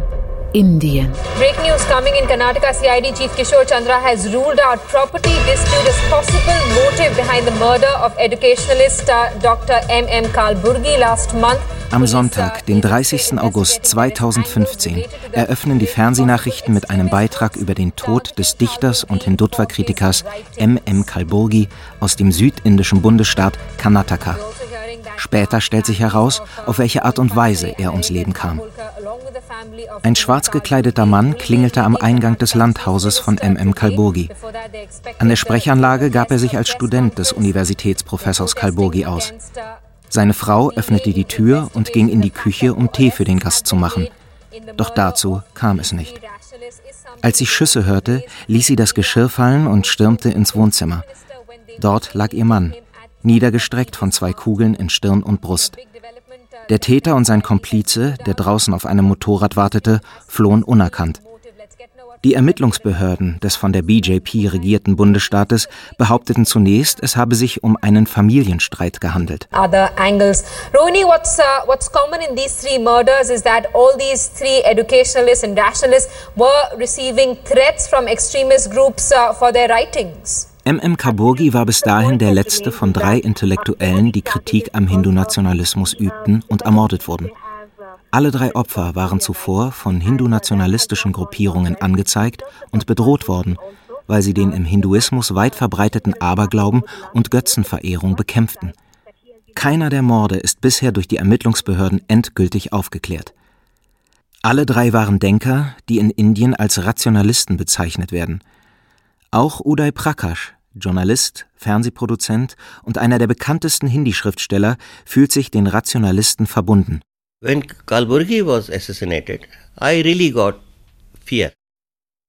Indien. Breaking news coming in Karnataka CID Chief Kishore Chandra has ruled out property dispute as possible motive behind the murder of educationalist uh, Dr. M. M. Kalburgi last month. Am Sonntag, den 30. August 2015, eröffnen die Fernsehnachrichten mit einem Beitrag über den Tod des Dichters und Hindutva-Kritikers M. M. Kalburgi aus dem südindischen Bundesstaat Karnataka. Später stellt sich heraus, auf welche Art und Weise er ums Leben kam. Ein schwarz gekleideter Mann klingelte am Eingang des Landhauses von MM Kalburgi. An der Sprechanlage gab er sich als Student des Universitätsprofessors Kalburgi aus. Seine Frau öffnete die Tür und ging in die Küche, um Tee für den Gast zu machen. Doch dazu kam es nicht. Als sie Schüsse hörte, ließ sie das Geschirr fallen und stürmte ins Wohnzimmer. Dort lag ihr Mann, niedergestreckt von zwei Kugeln in Stirn und Brust. Der Täter und sein Komplize, der draußen auf einem Motorrad wartete, flohen unerkannt. Die Ermittlungsbehörden des von der BJP regierten Bundesstaates behaupteten zunächst, es habe sich um einen Familienstreit gehandelt. Other angles. Rohini, what's uh, what's common in these three murders is that all these three educationalists and rationalists were receiving threats from extremist groups uh, for their writings. M.M. Kaburgi war bis dahin der letzte von drei Intellektuellen, die Kritik am Hindu-Nationalismus übten und ermordet wurden. Alle drei Opfer waren zuvor von hindu-nationalistischen Gruppierungen angezeigt und bedroht worden, weil sie den im Hinduismus weit verbreiteten Aberglauben und Götzenverehrung bekämpften. Keiner der Morde ist bisher durch die Ermittlungsbehörden endgültig aufgeklärt. Alle drei waren Denker, die in Indien als Rationalisten bezeichnet werden. Auch Uday Prakash, Journalist, Fernsehproduzent und einer der bekanntesten Hindi-Schriftsteller, fühlt sich den Rationalisten verbunden. When Kalburgi was assassinated, I really got fear.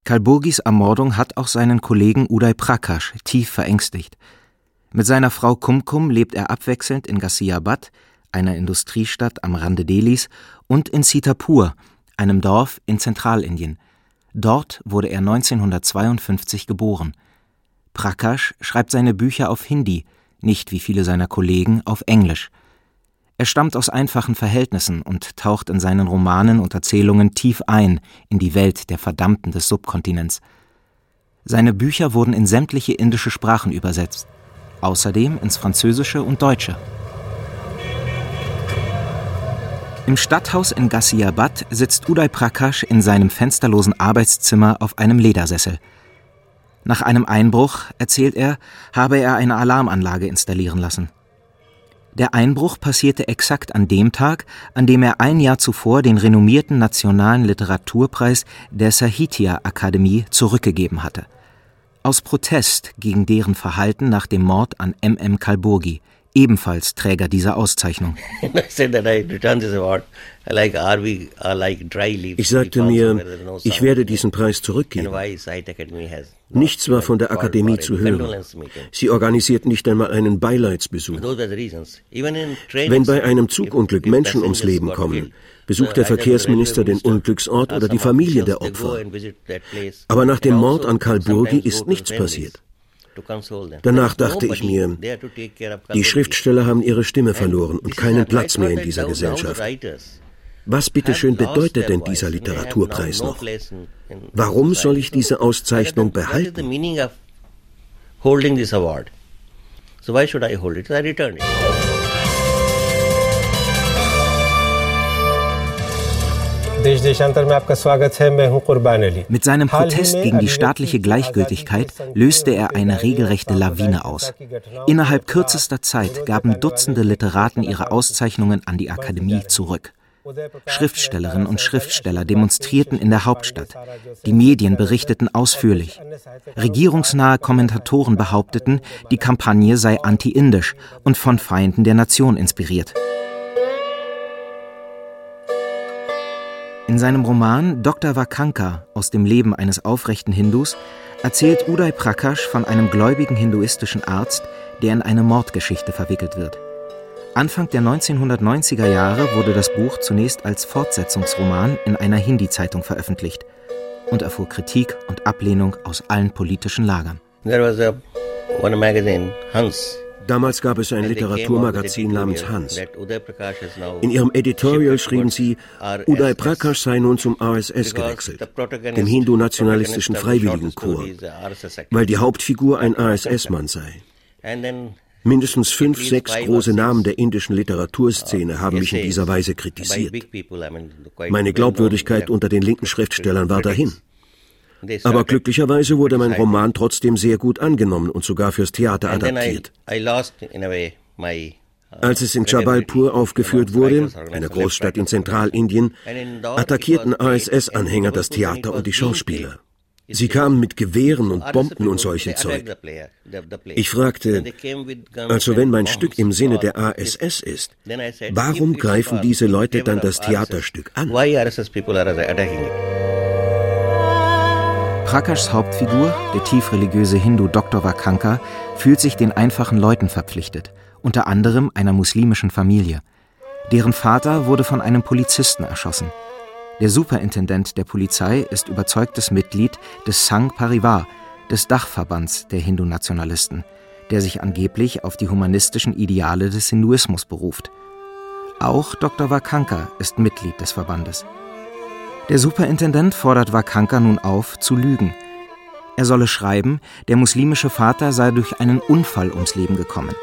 Kalburgis Ermordung hat auch seinen Kollegen Uday Prakash tief verängstigt. Mit seiner Frau Kumkum lebt er abwechselnd in Ghaziabad, einer Industriestadt am Rande Delhis, und in Sitapur, einem Dorf in Zentralindien. Dort wurde er 1952 geboren. Prakash schreibt seine Bücher auf Hindi, nicht wie viele seiner Kollegen auf Englisch. Er stammt aus einfachen Verhältnissen und taucht in seinen Romanen und Erzählungen tief ein in die Welt der Verdammten des Subkontinents. Seine Bücher wurden in sämtliche indische Sprachen übersetzt, außerdem ins Französische und Deutsche. Im Stadthaus in Ghaziabad sitzt Uday Prakash in seinem fensterlosen Arbeitszimmer auf einem Ledersessel. Nach einem Einbruch, erzählt er, habe er eine Alarmanlage installieren lassen. Der Einbruch passierte exakt an dem Tag, an dem er ein Jahr zuvor den renommierten Nationalen Literaturpreis der Sahitya Akademie zurückgegeben hatte. Aus Protest gegen deren Verhalten nach dem Mord an M. M. Kalburgi, ebenfalls Träger dieser Auszeichnung. Ich sagte mir, ich werde diesen Preis zurückgeben. Nichts war von der Akademie zu hören. Sie organisiert nicht einmal einen Beileidsbesuch. Wenn bei einem Zugunglück Menschen ums Leben kommen, besucht der Verkehrsminister den Unglücksort oder die Familie der Opfer. Aber nach dem Mord an Karl Burgi ist nichts passiert. Danach dachte ich mir, die Schriftsteller haben ihre Stimme verloren und keinen Platz mehr in dieser Gesellschaft. Was bitteschön bedeutet denn dieser Literaturpreis noch? Warum soll ich diese Auszeichnung behalten? So why should I hold it? I return it. Mit seinem Protest gegen die staatliche Gleichgültigkeit löste er eine regelrechte Lawine aus. Innerhalb kürzester Zeit gaben Dutzende Literaten ihre Auszeichnungen an die Akademie zurück. Schriftstellerinnen und Schriftsteller demonstrierten in der Hauptstadt. Die Medien berichteten ausführlich. Regierungsnahe Kommentatoren behaupteten, die Kampagne sei anti-indisch und von Feinden der Nation inspiriert. In seinem Roman Dr. Vakanka aus dem Leben eines aufrechten Hindus erzählt Uday Prakash von einem gläubigen hinduistischen Arzt, der in eine Mordgeschichte verwickelt wird. Anfang der 1990er Jahre wurde das Buch zunächst als Fortsetzungsroman in einer Hindi-Zeitung veröffentlicht und erfuhr Kritik und Ablehnung aus allen politischen Lagern. There was a, one magazine, Hans, Damals gab es ein Literaturmagazin namens Hans. In ihrem Editorial schrieben sie, Uday Prakash sei nun zum RSS gewechselt, dem hindu-nationalistischen Freiwilligenchor, weil die Hauptfigur ein RSS-Mann sei. Mindestens fünf, sechs große Namen der indischen Literaturszene haben mich in dieser Weise kritisiert. Meine Glaubwürdigkeit unter den linken Schriftstellern war dahin. Aber glücklicherweise wurde mein Roman trotzdem sehr gut angenommen und sogar fürs Theater adaptiert. Als es in Jabalpur aufgeführt wurde, einer Großstadt in Zentralindien, attackierten RSS-Anhänger das Theater und die Schauspieler. Sie kamen mit Gewehren und Bomben und solchen Zeug. Ich fragte, also wenn mein Stück im Sinne der ASS ist, warum greifen diese Leute dann das Theaterstück an? Prakashs Hauptfigur, der tiefreligiöse Hindu Dr. Vakanka, fühlt sich den einfachen Leuten verpflichtet, unter anderem einer muslimischen Familie. Deren Vater wurde von einem Polizisten erschossen. Der Superintendent der Polizei ist überzeugtes Mitglied des Sangh Parivar, des Dachverbands der Hindu-Nationalisten, der sich angeblich auf die humanistischen Ideale des Hinduismus beruft. Auch Dr. Vakanka ist Mitglied des Verbandes. Der Superintendent fordert Vakanka nun auf, zu lügen. Er solle schreiben, der muslimische Vater sei durch einen Unfall ums Leben gekommen.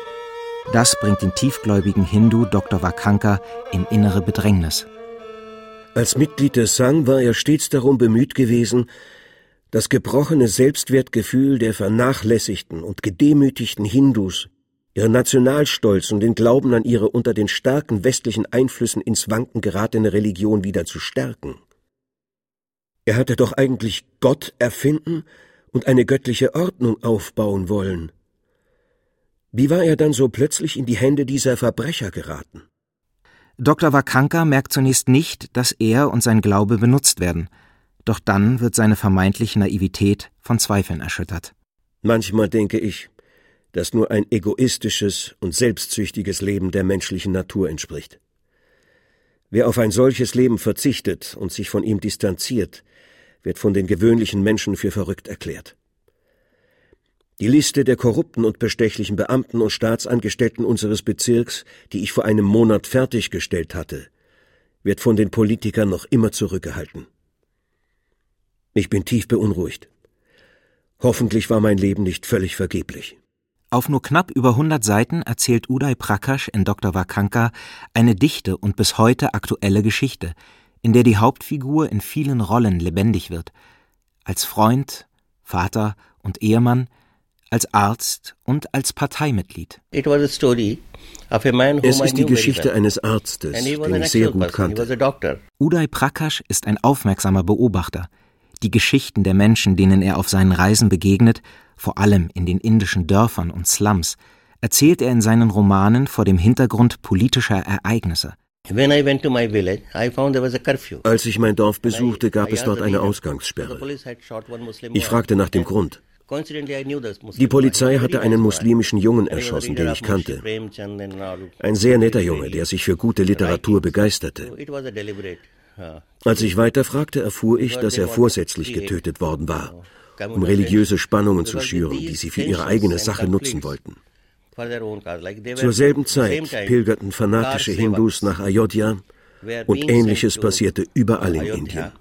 Das bringt den tiefgläubigen Hindu Dr. Vakanka in innere Bedrängnis. Als Mitglied des Sangh war er stets darum bemüht gewesen, das gebrochene Selbstwertgefühl der vernachlässigten und gedemütigten Hindus, ihren Nationalstolz und den Glauben an ihre unter den starken westlichen Einflüssen ins Wanken geratene Religion wieder zu stärken. Er hatte doch eigentlich Gott erfinden und eine göttliche Ordnung aufbauen wollen. Wie war er dann so plötzlich in die Hände dieser Verbrecher geraten? Dr. Vakanka merkt zunächst nicht, dass er und sein Glaube benutzt werden. Doch dann wird seine vermeintliche Naivität von Zweifeln erschüttert. Manchmal denke ich, dass nur ein egoistisches und selbstsüchtiges Leben der menschlichen Natur entspricht. Wer auf ein solches Leben verzichtet und sich von ihm distanziert, wird von den gewöhnlichen Menschen für verrückt erklärt. Die Liste der korrupten und bestechlichen Beamten und Staatsangestellten unseres Bezirks, die ich vor einem Monat fertiggestellt hatte, wird von den Politikern noch immer zurückgehalten. Ich bin tief beunruhigt. Hoffentlich war mein Leben nicht völlig vergeblich. Auf nur knapp über 100 Seiten erzählt Uday Prakash in Dr. Vakanka eine dichte und bis heute aktuelle Geschichte, in der die Hauptfigur in vielen Rollen lebendig wird. Als Freund, Vater und Ehemann, als Arzt und als Parteimitglied. Es ist die Geschichte eines Arztes, den ich sehr gut kannte. Uday Prakash ist ein aufmerksamer Beobachter. Die Geschichten der Menschen, denen er auf seinen Reisen begegnet, vor allem in den indischen Dörfern und Slums, erzählt er in seinen Romanen vor dem Hintergrund politischer Ereignisse. Als ich mein Dorf besuchte, gab es dort eine Ausgangssperre. Ich fragte nach dem Grund. Die Polizei hatte einen muslimischen Jungen erschossen, den ich kannte. Ein sehr netter Junge, der sich für gute Literatur begeisterte. Als ich weiterfragte, erfuhr ich, dass er vorsätzlich getötet worden war, um religiöse Spannungen zu schüren, die sie für ihre eigene Sache nutzen wollten. Zur selben Zeit pilgerten fanatische Hindus nach Ayodhya und ähnliches passierte überall in Indien.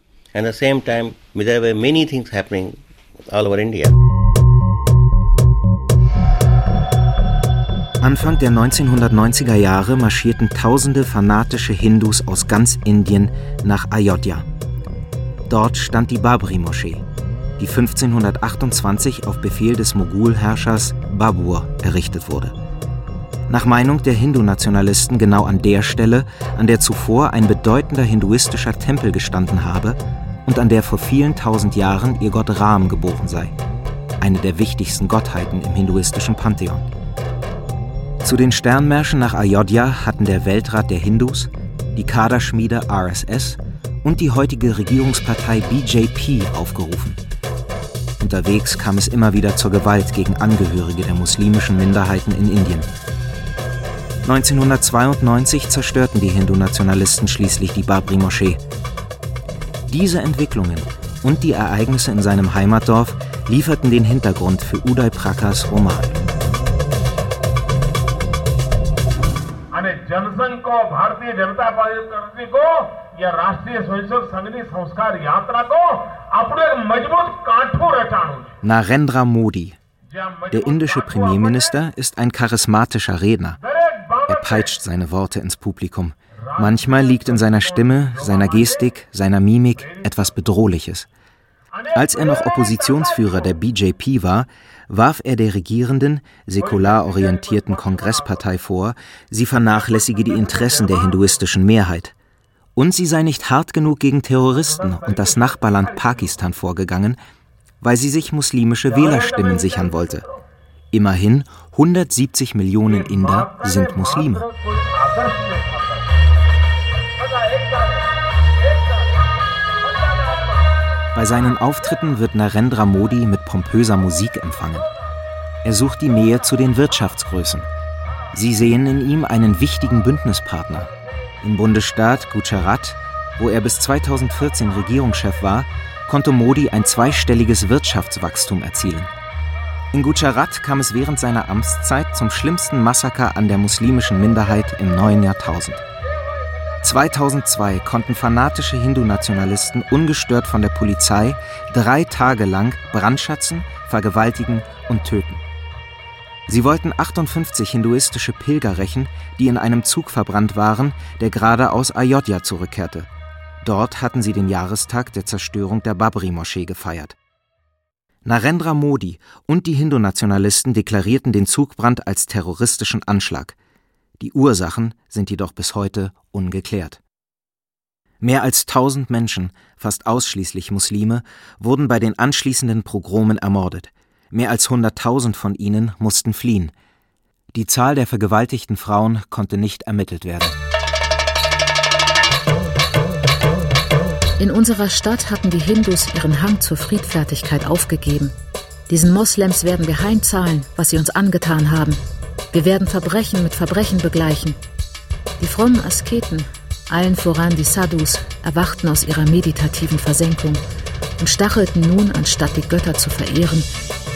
Anfang der 1990er Jahre marschierten tausende fanatische Hindus aus ganz Indien nach Ayodhya. Dort stand die Babri-Moschee, die 1528 auf Befehl des Mogulherrschers Babur errichtet wurde. Nach Meinung der Hindu-Nationalisten genau an der Stelle, an der zuvor ein bedeutender hinduistischer Tempel gestanden habe und an der vor vielen tausend Jahren ihr Gott Ram geboren sei, eine der wichtigsten Gottheiten im hinduistischen Pantheon. Zu den Sternmärschen nach Ayodhya hatten der Weltrat der Hindus, die Kaderschmiede RSS und die heutige Regierungspartei BJP aufgerufen. Unterwegs kam es immer wieder zur Gewalt gegen Angehörige der muslimischen Minderheiten in Indien. 1992 zerstörten die Hindu-Nationalisten schließlich die Babri-Moschee. Diese Entwicklungen und die Ereignisse in seinem Heimatdorf lieferten den Hintergrund für Uday Prakas Roman. Jansangh को भारतीय जनता पार्टी को या રાષ્ટ્રીય સ્વયંસેવક સંઘની સંસ્કાર યાત્રા કો આપણે એક મજબૂત કાઠું રચાણું છે Narendra Modi Der indische Premierminister ist ein charismatischer Redner. Er peitscht seine Worte ins Publikum. Manchmal liegt in seiner Stimme, seiner Gestik, seiner Mimik etwas Bedrohliches. Als er noch Oppositionsführer der BJP war, warf er der regierenden, säkular orientierten Kongresspartei vor, sie vernachlässige die Interessen der hinduistischen Mehrheit. Und sie sei nicht hart genug gegen Terroristen und das Nachbarland Pakistan vorgegangen, weil sie sich muslimische Wählerstimmen sichern wollte. Immerhin 170 Millionen Inder sind Muslime. Bei seinen Auftritten wird Narendra Modi mit pompöser Musik empfangen. Er sucht die Nähe zu den Wirtschaftsgrößen. Sie sehen in ihm einen wichtigen Bündnispartner. Im Bundesstaat Gujarat, wo er bis 2014 Regierungschef war, konnte Modi ein zweistelliges Wirtschaftswachstum erzielen. In Gujarat kam es während seiner Amtszeit zum schlimmsten Massaker an der muslimischen Minderheit im neuen Jahrtausend. 2002 konnten fanatische Hindu-Nationalisten ungestört von der Polizei drei Tage lang brandschatzen, vergewaltigen und töten. Sie wollten 58 hinduistische Pilger rächen, die in einem Zug verbrannt waren, der gerade aus Ayodhya zurückkehrte. Dort hatten sie den Jahrestag der Zerstörung der Babri-Moschee gefeiert. Narendra Modi und die Hindu-Nationalisten deklarierten den Zugbrand als terroristischen Anschlag – die Ursachen sind jedoch bis heute ungeklärt. Mehr als tausend Menschen, fast ausschließlich Muslime, wurden bei den anschließenden Pogromen ermordet. Mehr als hunderttausend von ihnen mussten fliehen. Die Zahl der vergewaltigten Frauen konnte nicht ermittelt werden. In unserer Stadt hatten die Hindus ihren Hang zur Friedfertigkeit aufgegeben. Diesen Moslems werden wir heimzahlen, was sie uns angetan haben. Wir werden Verbrechen mit Verbrechen begleichen. Die frommen Asketen, allen voran die Sadhus, erwachten aus ihrer meditativen Versenkung und stachelten nun, anstatt die Götter zu verehren,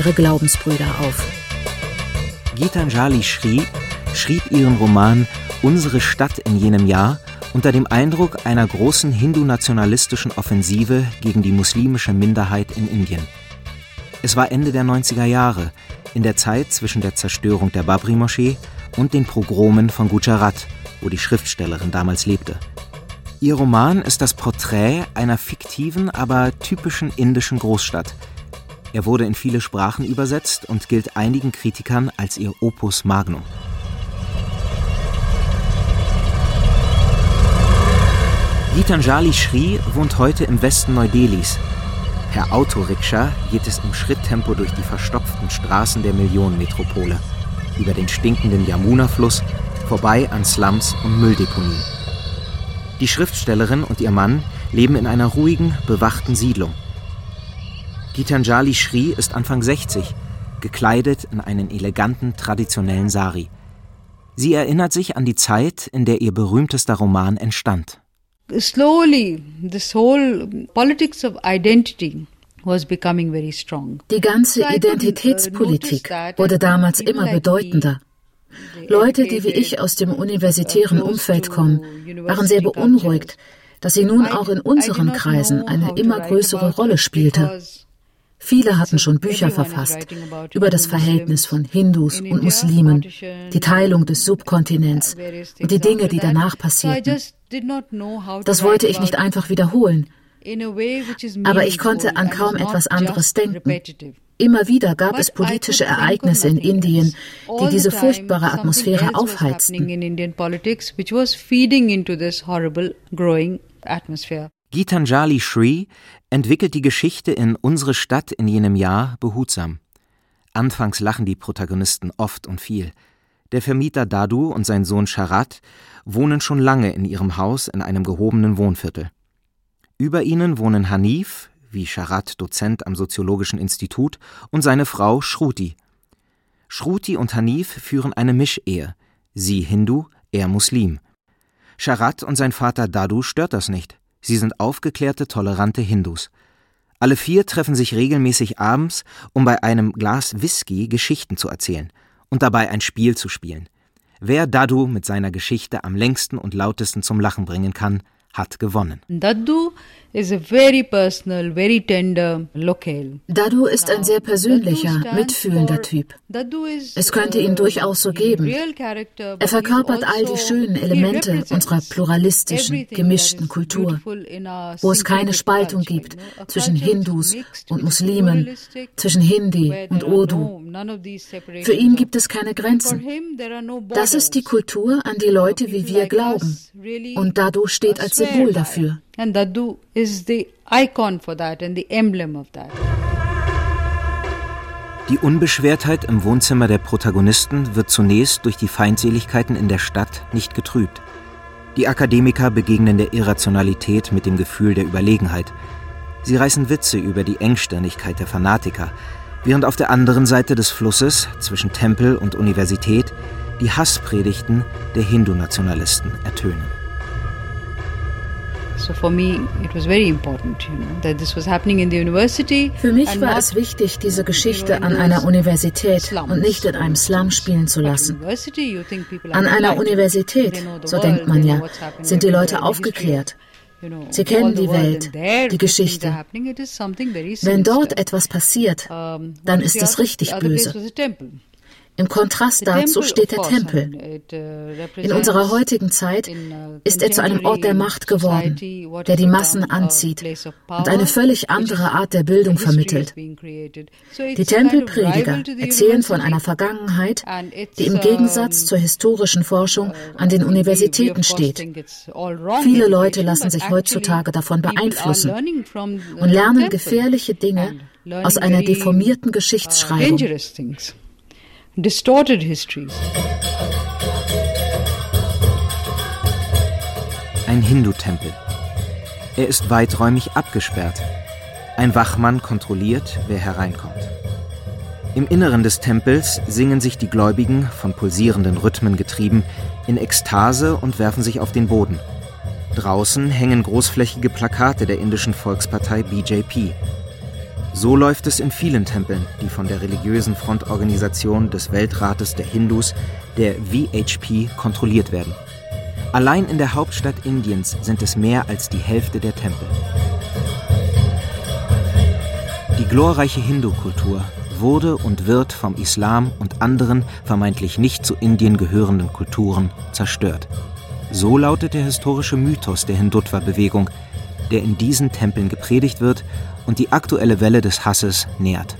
ihre Glaubensbrüder auf. Gitanjali Shri schrieb ihren Roman Unsere Stadt in jenem Jahr unter dem Eindruck einer großen hindu-nationalistischen Offensive gegen die muslimische Minderheit in Indien. Es war Ende der 90er Jahre, in der Zeit zwischen der Zerstörung der Babri-Moschee und den Pogromen von Gujarat, wo die Schriftstellerin damals lebte. Ihr Roman ist das Porträt einer fiktiven, aber typischen indischen Großstadt. Er wurde in viele Sprachen übersetzt und gilt einigen Kritikern als ihr Opus Magnum. Gitanjali Shri wohnt heute im Westen Neu-Delhis. Per Autorikscha geht es im Schritttempo durch die verstopften Straßen der Millionenmetropole, über den stinkenden Yamuna-Fluss, vorbei an Slums und Mülldeponien. Die Schriftstellerin und ihr Mann leben in einer ruhigen, bewachten Siedlung. Gitanjali Shri ist Anfang 60, gekleidet in einen eleganten, traditionellen Sari. Sie erinnert sich an die Zeit, in der ihr berühmtester Roman entstand. Slowly, this whole politics of identity die ganze uh, Identitätspolitik wurde damals immer bedeutender. Leute, die wie ich aus dem universitären Umfeld kommen, waren sehr beunruhigt, dass sie nun auch in unseren Kreisen eine immer größere Rolle spielte. Viele hatten schon Bücher verfasst über das Verhältnis von Hindus und Muslimen, die Teilung des Subkontinents und die Dinge, die danach passierten. Das wollte ich nicht einfach wiederholen, aber ich konnte an kaum etwas anderes denken. Immer wieder gab es politische Ereignisse in Indien, die diese furchtbare Atmosphäre aufheizten. Gitanjali Shri entwickelt die Geschichte in Unsere Stadt in jenem Jahr behutsam. Anfangs lachen die Protagonisten oft und viel. Der Vermieter Dadu und sein Sohn Sharat wohnen schon lange in ihrem Haus in einem gehobenen Wohnviertel. Über ihnen wohnen Hanif, wie Sharat Dozent am Soziologischen Institut, und seine Frau Shruti. Shruti und Hanif führen eine Mischehe, sie Hindu, er Muslim. Sharat und sein Vater Dadu stört das nicht. Sie sind aufgeklärte, tolerante Hindus. Alle vier treffen sich regelmäßig abends, um bei einem Glas Whisky Geschichten zu erzählen und dabei ein Spiel zu spielen. Wer Dadu mit seiner Geschichte am längsten und lautesten zum Lachen bringen kann, hat gewonnen. Dadu Dadu ist ein sehr persönlicher, mitfühlender Typ. Es könnte ihn durchaus so geben. Er verkörpert all die schönen Elemente unserer pluralistischen, gemischten Kultur, wo es keine Spaltung gibt zwischen Hindus und Muslimen, zwischen Hindi und Urdu. Für ihn gibt es keine Grenzen. Das ist die Kultur, an die Leute wie wir glauben. Und Dadu steht als Symbol dafür. And Dadu is the icon for that and the emblem of that. Die Unbeschwertheit im Wohnzimmer der Protagonisten wird zunächst durch die Feindseligkeiten in der Stadt nicht getrübt. Die Akademiker begegnen der Irrationalität mit dem Gefühl der Überlegenheit. Sie reißen Witze über die Engstirnigkeit der Fanatiker, während auf der anderen Seite des Flusses zwischen Tempel und Universität die Hasspredigten der Hindu-Nationalisten ertönen. Für mich war es wichtig, diese Geschichte an einer Universität und nicht in einem Slum spielen zu lassen. An einer Universität, so denkt man ja, sind die Leute aufgeklärt. Sie kennen die Welt, die Geschichte. Wenn dort etwas passiert, dann ist es richtig böse. Im Kontrast dazu steht der Tempel. Uh, In unserer heutigen Zeit uh, ist er zu einem Ort der Macht geworden, der die Massen anzieht und eine völlig andere Art der Bildung vermittelt. Die Tempelprediger erzählen von einer Vergangenheit, die im Gegensatz zur historischen Forschung uh, an den Universitäten steht. Viele Leute lassen sich heutzutage davon beeinflussen und lernen gefährliche Dinge aus einer deformierten Geschichtsschreibung distorted histories. Ein Hindu-Tempel. Er ist weiträumig abgesperrt. Ein Wachmann kontrolliert, wer hereinkommt. Im Inneren des Tempels singen sich die Gläubigen, von pulsierenden Rhythmen getrieben, in Ekstase und werfen sich auf den Boden. Draußen hängen großflächige Plakate der indischen Volkspartei BJP. So läuft es in vielen Tempeln, die von der religiösen Frontorganisation des Weltrates der Hindus, der VHP, kontrolliert werden. Allein in der Hauptstadt Indiens sind es mehr als die Hälfte der Tempel. Die glorreiche Hindu-Kultur wurde und wird vom Islam und anderen vermeintlich nicht zu Indien gehörenden Kulturen zerstört. So lautet der historische Mythos der Hindutva-Bewegung, der in diesen Tempeln gepredigt wird und die aktuelle Welle des Hasses nährt.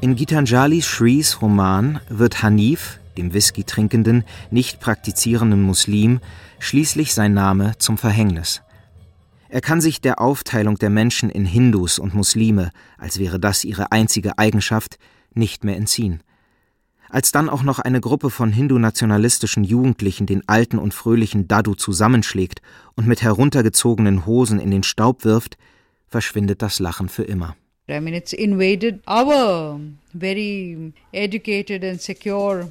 In Gitanjali Shrees Roman wird Hanif, dem Whisky trinkenden, nicht praktizierenden Muslim, schließlich sein Name zum Verhängnis. Er kann sich der Aufteilung der Menschen in Hindus und Muslime, als wäre das ihre einzige Eigenschaft, nicht mehr entziehen. Als dann auch noch eine Gruppe von hindu-nationalistischen Jugendlichen den alten und fröhlichen Dadu zusammenschlägt und mit heruntergezogenen Hosen in den Staub wirft, verschwindet das Lachen für immer. I mean, it's invaded our very educated and secure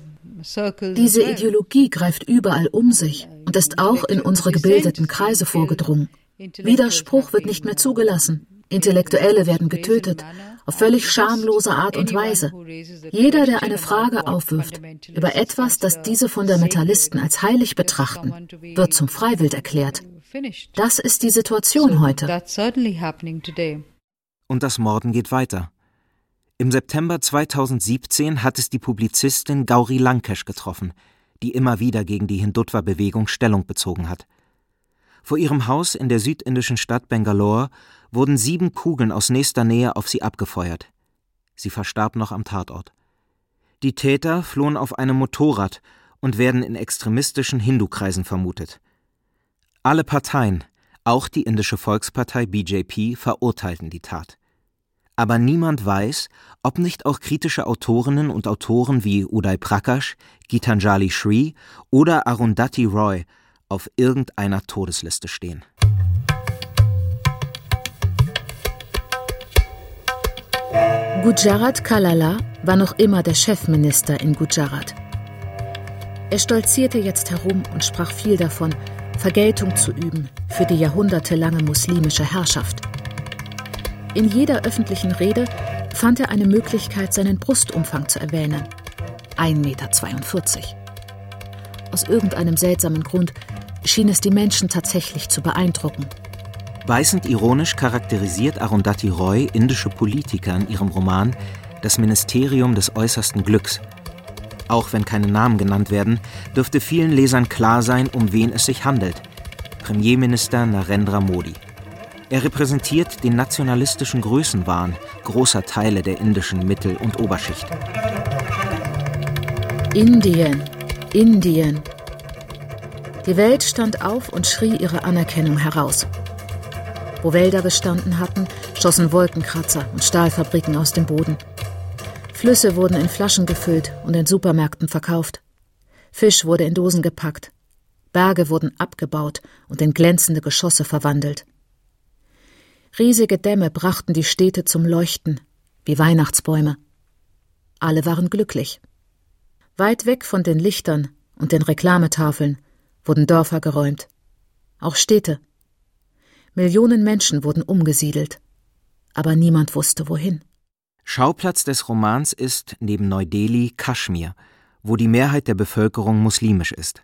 Diese Ideologie greift überall um sich und ist auch in unsere gebildeten Kreise vorgedrungen. Widerspruch wird nicht mehr zugelassen. Intellektuelle werden getötet, auf völlig schamlose Art und Weise. Jeder, der eine Frage aufwirft über etwas, das diese Fundamentalisten als heilig betrachten, wird zum Freiwild erklärt. Das ist die Situation heute. Und das Morden geht weiter. Im September 2017 hat es die Publizistin Gauri Lankesh getroffen, die immer wieder gegen die Hindutva-Bewegung Stellung bezogen hat. Vor ihrem Haus in der südindischen Stadt Bangalore wurden sieben Kugeln aus nächster Nähe auf sie abgefeuert. Sie verstarb noch am Tatort. Die Täter flohen auf einem Motorrad und werden in extremistischen Hindu-Kreisen vermutet. Alle Parteien, auch die indische Volkspartei BJP, verurteilten die Tat. Aber niemand weiß, ob nicht auch kritische Autorinnen und Autoren wie Uday Prakash, Gitanjali Shri oder Arundhati Roy auf irgendeiner Todesliste stehen. Gujarat Kalala war noch immer der Chefminister in Gujarat. Er stolzierte jetzt herum und sprach viel davon, Vergeltung zu üben für die jahrhundertelange muslimische Herrschaft. In jeder öffentlichen Rede fand er eine Möglichkeit, seinen Brustumfang zu erwähnen. 1,42 Meter. Aus irgendeinem seltsamen Grund schien es die Menschen tatsächlich zu beeindrucken. Beißend ironisch charakterisiert Arundhati Roy indische Politiker in ihrem Roman Das Ministerium des äußersten Glücks. Auch wenn keine Namen genannt werden, dürfte vielen Lesern klar sein, um wen es sich handelt. Premierminister Narendra Modi. Er repräsentiert den nationalistischen Größenwahn großer Teile der indischen Mittel- und Oberschicht. Indien, Indien. Die Welt stand auf und schrie ihre Anerkennung heraus. Wo Wälder bestanden hatten, schossen Wolkenkratzer und Stahlfabriken aus dem Boden. Flüsse wurden in Flaschen gefüllt und in Supermärkten verkauft. Fisch wurde in Dosen gepackt. Berge wurden abgebaut und in glänzende Geschosse verwandelt. Riesige Dämme brachten die Städte zum Leuchten, wie Weihnachtsbäume. Alle waren glücklich. Weit weg von den Lichtern und den Reklametafeln wurden Dörfer geräumt. Auch Städte. Millionen Menschen wurden umgesiedelt, aber niemand wusste wohin. Schauplatz des Romans ist neben Neu-Delhi Kaschmir, wo die Mehrheit der Bevölkerung muslimisch ist.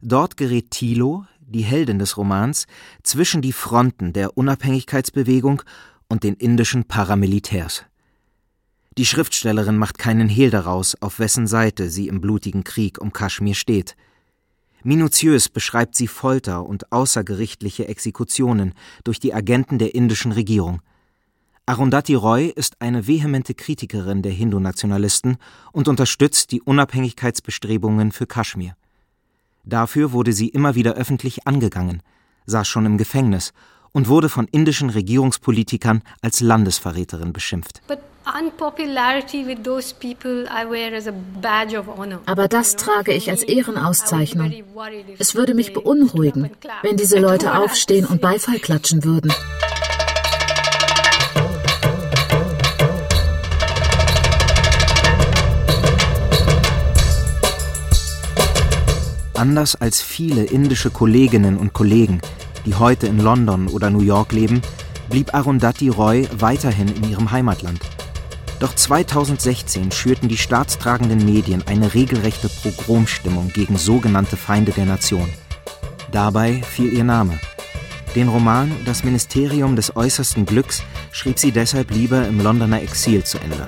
Dort gerät Thilo, die Heldin des Romans, zwischen die Fronten der Unabhängigkeitsbewegung und den indischen Paramilitärs. Die Schriftstellerin macht keinen Hehl daraus, auf wessen Seite sie im blutigen Krieg um Kaschmir steht – Minutiös beschreibt sie Folter und außergerichtliche Exekutionen durch die Agenten der indischen Regierung. Arundhati Roy ist eine vehemente Kritikerin der Hindu-Nationalisten und unterstützt die Unabhängigkeitsbestrebungen für Kaschmir. Dafür wurde sie immer wieder öffentlich angegangen, saß schon im Gefängnis und wurde von indischen Regierungspolitikern als Landesverräterin beschimpft. Aber das trage ich als Ehrenauszeichnung. Es würde mich beunruhigen, wenn diese Leute aufstehen und Beifall klatschen würden. Anders als viele indische Kolleginnen und Kollegen, die heute in London oder New York leben, blieb Arundhati Roy weiterhin in ihrem Heimatland. Doch 2016 schürten die staatstragenden Medien eine regelrechte Pogromstimmung gegen sogenannte Feinde der Nation. Dabei fiel ihr Name. Den Roman Das Ministerium des äußersten Glücks schrieb sie deshalb lieber im Londoner Exil zu Ende.